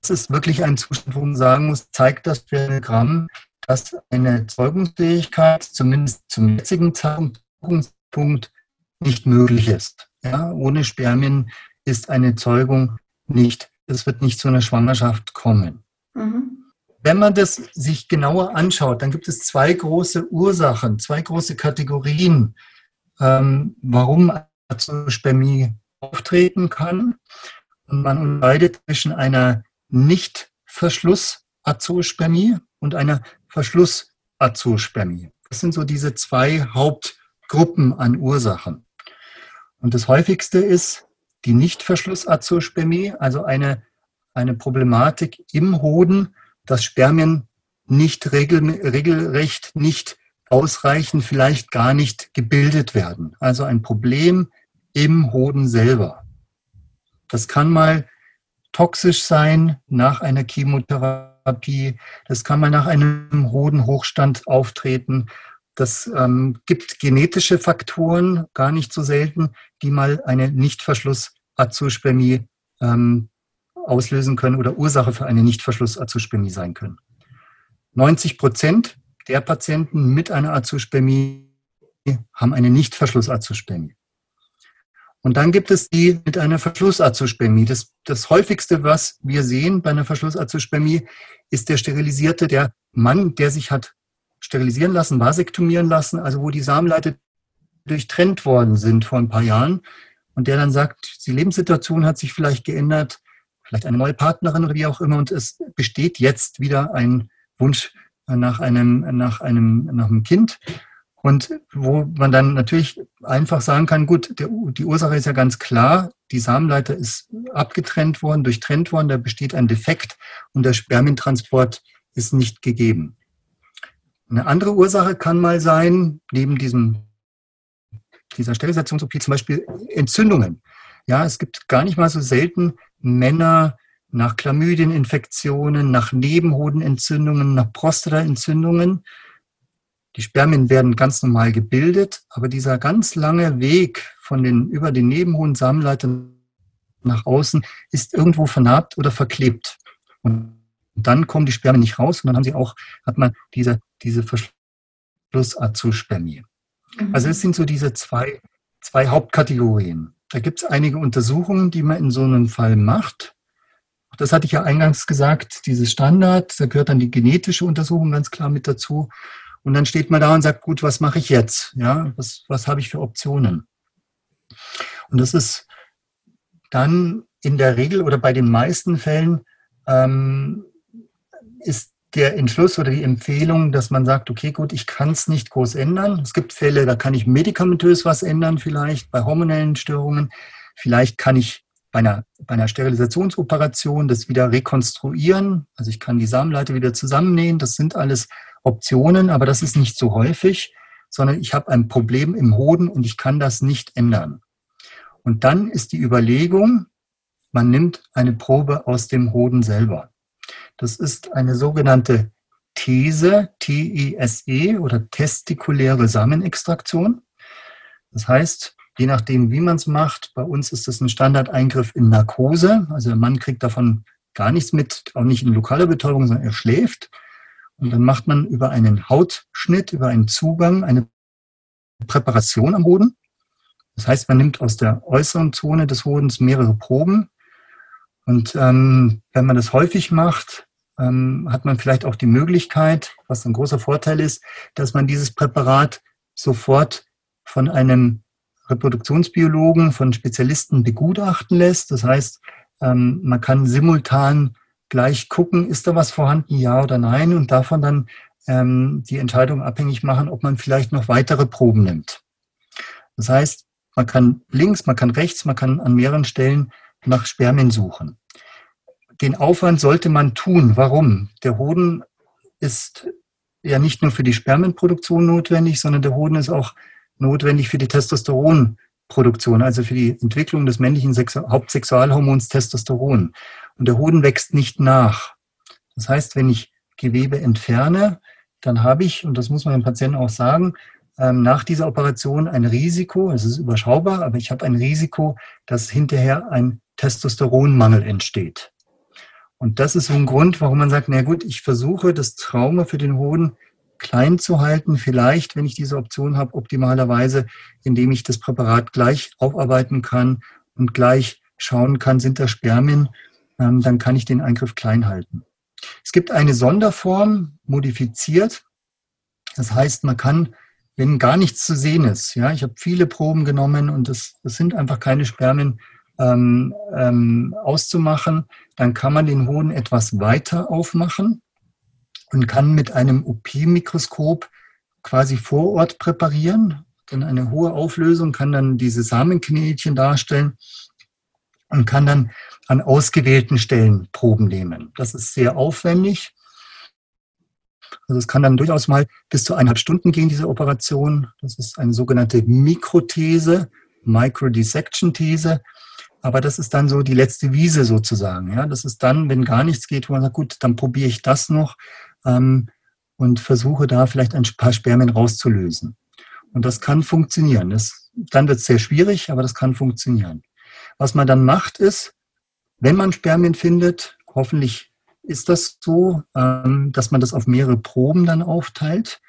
Speaker 2: es ist wirklich ein Zustand, wo man sagen muss, zeigt das Diagramm, dass eine Zeugungsfähigkeit zumindest zum jetzigen Zeitpunkt nicht möglich ist. Ja, ohne Spermien ist eine Zeugung nicht, es wird nicht zu einer Schwangerschaft kommen. Mhm. Wenn man das sich genauer anschaut, dann gibt es zwei große Ursachen, zwei große Kategorien, ähm, warum Azospermie auftreten kann. Und man unterscheidet zwischen einer Nicht-Verschluss-Azospermie und einer Verschluss-Azospermie. Das sind so diese zwei Hauptgruppen an Ursachen. Und das häufigste ist die Nicht-Verschluss-Azospermie, also eine, eine Problematik im Hoden, dass Spermien nicht regel, regelrecht nicht ausreichend vielleicht gar nicht gebildet werden. Also ein Problem im Hoden selber. Das kann mal toxisch sein nach einer Chemotherapie. Das kann mal nach einem Hodenhochstand auftreten. Das ähm, gibt genetische Faktoren, gar nicht so selten, die mal eine Nichtverschluss-Azospermie ähm, auslösen können oder Ursache für eine Nichtverschluss-Azospermie sein können. 90 Prozent der Patienten mit einer Azospermie haben eine Nicht-Verschlussazospermie. Und dann gibt es die mit einer Verschlussazospermie. Das, das häufigste, was wir sehen bei einer Verschlussazospermie, ist der sterilisierte, der Mann, der sich hat sterilisieren lassen, vasektomieren lassen, also wo die Samenleiter durchtrennt worden sind vor ein paar Jahren und der dann sagt, die Lebenssituation hat sich vielleicht geändert, vielleicht eine neue Partnerin oder wie auch immer und es besteht jetzt wieder ein Wunsch nach einem, nach einem, nach einem Kind und wo man dann natürlich einfach sagen kann, gut, der, die Ursache ist ja ganz klar, die Samenleiter ist abgetrennt worden, durchtrennt worden, da besteht ein Defekt und der Spermientransport ist nicht gegeben. Eine andere Ursache kann mal sein, neben diesem, dieser Sterilisationsopie zum Beispiel Entzündungen. Ja, es gibt gar nicht mal so selten Männer nach Chlamydieninfektionen, nach Nebenhodenentzündungen, nach Prostataentzündungen, die Spermien werden ganz normal gebildet, aber dieser ganz lange Weg von den, über den Nebenhoden-Samenleiter nach außen ist irgendwo vernarbt oder verklebt. Und dann kommen die Spermien nicht raus und dann haben sie auch, hat man diese, diese Verschlussazospermie. Mhm. Also es sind so diese zwei, zwei Hauptkategorien. Da gibt es einige Untersuchungen, die man in so einem Fall macht. Das hatte ich ja eingangs gesagt, dieses Standard, da gehört dann die genetische Untersuchung ganz klar mit dazu. Und dann steht man da und sagt, gut, was mache ich jetzt? Ja, was, was habe ich für Optionen? Und das ist dann in der Regel oder bei den meisten Fällen ähm, ist der Entschluss oder die Empfehlung, dass man sagt, okay, gut, ich kann es nicht groß ändern. Es gibt Fälle, da kann ich medikamentös was ändern, vielleicht bei hormonellen Störungen. Vielleicht kann ich bei einer, bei einer Sterilisationsoperation das wieder rekonstruieren. Also ich kann die Samenleiter wieder zusammennähen. Das sind alles Optionen, aber das ist nicht so häufig, sondern ich habe ein Problem im Hoden und ich kann das nicht ändern. Und dann ist die Überlegung, man nimmt eine Probe aus dem Hoden selber. Das ist eine sogenannte These, T-E-S-E oder testikuläre Samenextraktion. Das heißt, je nachdem, wie man es macht, bei uns ist das ein Standardeingriff in Narkose. Also der Mann kriegt davon gar nichts mit, auch nicht in lokaler Betäubung, sondern er schläft. Und dann macht man über einen Hautschnitt, über einen Zugang eine Präparation am Hoden. Das heißt, man nimmt aus der äußeren Zone des Hodens mehrere Proben. Und ähm, wenn man das häufig macht, ähm, hat man vielleicht auch die Möglichkeit, was ein großer Vorteil ist, dass man dieses Präparat sofort von einem Reproduktionsbiologen, von Spezialisten begutachten lässt. Das heißt, ähm, man kann simultan gleich gucken, ist da was vorhanden, ja oder nein, und davon dann ähm, die Entscheidung abhängig machen, ob man vielleicht noch weitere Proben nimmt. Das heißt, man kann links, man kann rechts, man kann an mehreren Stellen nach Spermien suchen. Den Aufwand sollte man tun. Warum? Der Hoden ist ja nicht nur für die Spermienproduktion notwendig, sondern der Hoden ist auch notwendig für die Testosteronproduktion, also für die Entwicklung des männlichen Sexu Hauptsexualhormons Testosteron. Und der Hoden wächst nicht nach. Das heißt, wenn ich Gewebe entferne, dann habe ich, und das muss man dem Patienten auch sagen, ähm, nach dieser Operation ein Risiko, es ist überschaubar, aber ich habe ein Risiko, dass hinterher ein Testosteronmangel entsteht. Und das ist so ein Grund, warum man sagt, na gut, ich versuche das Trauma für den Hoden klein zu halten, vielleicht, wenn ich diese Option habe, optimalerweise, indem ich das Präparat gleich aufarbeiten kann und gleich schauen kann, sind da Spermien ähm, dann kann ich den Eingriff klein halten. Es gibt eine Sonderform, modifiziert. Das heißt, man kann, wenn gar nichts zu sehen ist, ja, ich habe viele Proben genommen und es, das sind einfach keine Spermien ähm, ähm, auszumachen, dann kann man den Hoden etwas weiter aufmachen und kann mit einem OP-Mikroskop quasi vor Ort präparieren. Dann eine hohe Auflösung kann dann diese Samenknädchen darstellen und kann dann an ausgewählten Stellen Proben nehmen. Das ist sehr aufwendig. Also es kann dann durchaus mal bis zu eineinhalb Stunden gehen, diese Operation. Das ist eine sogenannte Mikrothese, Microdissection-These. Aber das ist dann so die letzte Wiese sozusagen. Ja, das ist dann, wenn gar nichts geht, wo man sagt, gut, dann probiere ich das noch ähm, und versuche da vielleicht ein paar Spermien rauszulösen. Und das kann funktionieren. Das, dann wird es sehr schwierig, aber das kann funktionieren. Was man dann macht, ist, wenn man Spermien findet, hoffentlich ist das so, ähm, dass man das auf mehrere Proben dann aufteilt.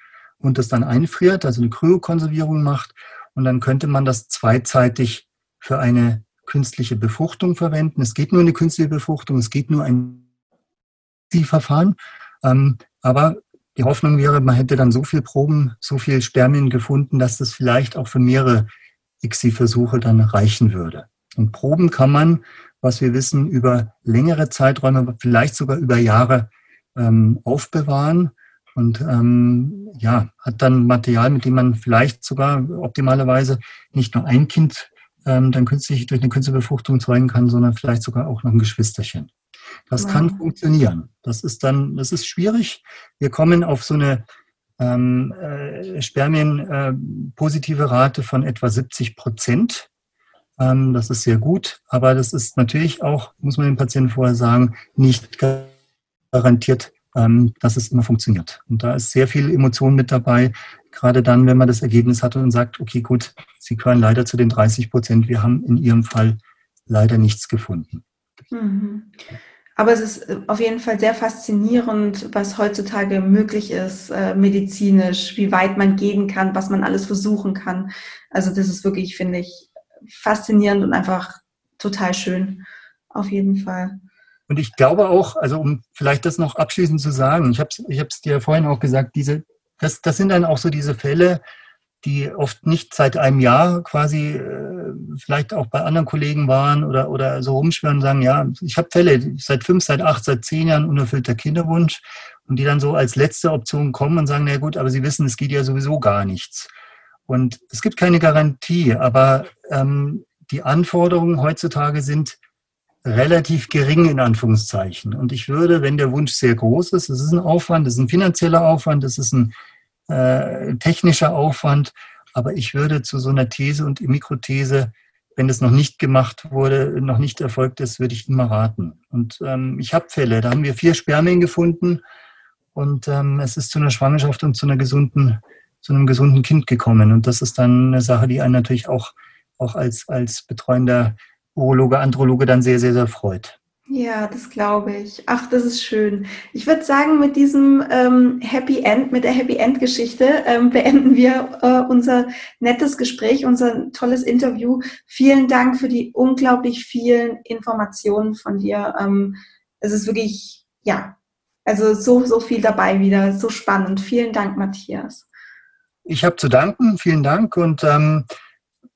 Speaker 2: und das dann einfriert, also eine Kryokonservierung macht. Und dann könnte man das zweizeitig für eine künstliche Befruchtung verwenden. Es geht nur eine künstliche Befruchtung, es geht nur ein Verfahren. Ähm, aber die Hoffnung wäre, man hätte dann so viel Proben, so viel Spermien gefunden, dass das vielleicht auch für mehrere ICSI-Versuche dann reichen würde. Und Proben kann man, was wir wissen, über längere Zeiträume, vielleicht sogar über Jahre ähm, aufbewahren und ähm, ja, hat dann Material, mit dem man vielleicht sogar optimalerweise nicht nur ein Kind ähm, dann künstlich durch eine künstliche Befruchtung zeugen kann, sondern vielleicht sogar auch noch ein Geschwisterchen. Das wow. kann funktionieren. Das ist dann, das ist schwierig. Wir kommen auf so eine ähm, äh, Spermien-positive äh, Rate von etwa 70 Prozent. Ähm, das ist sehr gut, aber das ist natürlich auch, muss man dem Patienten vorher sagen, nicht garantiert, ähm, dass es immer funktioniert. Und da ist sehr viel Emotion mit dabei, gerade dann, wenn man das Ergebnis hat und sagt, okay, gut, Sie gehören leider zu den 30 Prozent, wir haben in Ihrem Fall leider nichts gefunden.
Speaker 1: Mhm. Aber es ist äh, auf jeden Fall sehr faszinierend, was heutzutage möglich ist, äh, medizinisch, wie weit man gehen kann, was man alles versuchen kann. Also das ist wirklich, finde ich, faszinierend und einfach total schön. Auf jeden Fall.
Speaker 2: Und ich glaube auch, also um vielleicht das noch abschließend zu sagen, ich habe es ich dir vorhin auch gesagt, diese, das, das sind dann auch so diese Fälle, die oft nicht seit einem Jahr quasi äh, vielleicht auch bei anderen Kollegen waren oder, oder so rumschwören und sagen, ja, ich habe Fälle seit fünf, seit acht, seit zehn Jahren unerfüllter Kinderwunsch und die dann so als letzte Option kommen und sagen, na gut, aber sie wissen, es geht ja sowieso gar nichts. Und es gibt keine Garantie, aber ähm, die Anforderungen heutzutage sind relativ gering in Anführungszeichen. Und ich würde, wenn der Wunsch sehr groß ist, es ist ein Aufwand, es ist ein finanzieller Aufwand, es ist ein äh, technischer Aufwand. Aber ich würde zu so einer These und Mikrothese, wenn es noch nicht gemacht wurde, noch nicht erfolgt ist, würde ich immer raten. Und ähm, ich habe Fälle, da haben wir vier Spermien gefunden und ähm, es ist zu einer Schwangerschaft und zu einer gesunden, zu einem gesunden Kind gekommen. Und das ist dann eine Sache, die einen natürlich auch, auch als, als betreuender Urologe, Androloge dann sehr, sehr, sehr freut.
Speaker 1: Ja, das glaube ich. Ach, das ist schön. Ich würde sagen, mit diesem ähm, Happy End, mit der Happy End Geschichte ähm, beenden wir äh, unser nettes Gespräch, unser tolles Interview. Vielen Dank für die unglaublich vielen Informationen von dir. Ähm, es ist wirklich, ja, also so, so viel dabei wieder, so spannend. Vielen Dank, Matthias.
Speaker 2: Ich habe zu danken. Vielen Dank. Und ähm,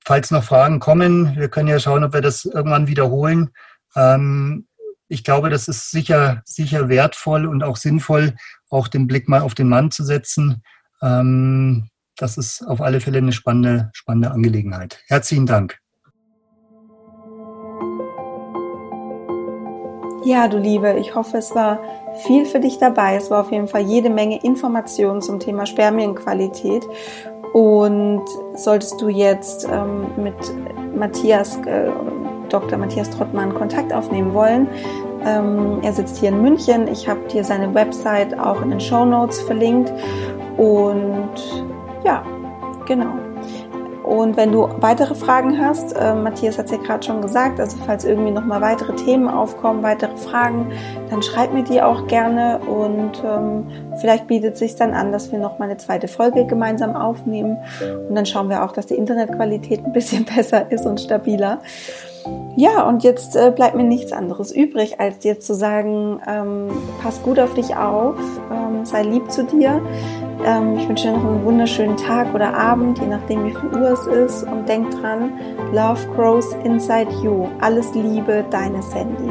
Speaker 2: falls noch Fragen kommen, wir können ja schauen, ob wir das irgendwann wiederholen. Ähm, ich glaube, das ist sicher, sicher wertvoll und auch sinnvoll, auch den Blick mal auf den Mann zu setzen. Ähm, das ist auf alle Fälle eine spannende, spannende Angelegenheit. Herzlichen Dank.
Speaker 1: Ja, du Liebe, ich hoffe, es war viel für dich dabei. Es war auf jeden Fall jede Menge Informationen zum Thema Spermienqualität. Und solltest du jetzt ähm, mit Matthias äh, Dr. Matthias Trottmann Kontakt aufnehmen wollen. Ähm, er sitzt hier in München. Ich habe dir seine Website auch in den Show Notes verlinkt. Und ja, genau. Und wenn du weitere Fragen hast, äh, Matthias hat es ja gerade schon gesagt, also falls irgendwie nochmal weitere Themen aufkommen, weitere Fragen, dann schreib mir die auch gerne und ähm, vielleicht bietet es sich dann an, dass wir nochmal eine zweite Folge gemeinsam aufnehmen und dann schauen wir auch, dass die Internetqualität ein bisschen besser ist und stabiler. Ja, und jetzt äh, bleibt mir nichts anderes übrig, als dir zu sagen, ähm, pass gut auf dich auf, ähm, sei lieb zu dir. Ähm, ich wünsche dir noch einen wunderschönen Tag oder Abend, je nachdem wie viel Uhr es ist. Und denk dran, Love grows inside you. Alles Liebe, deine Sandy.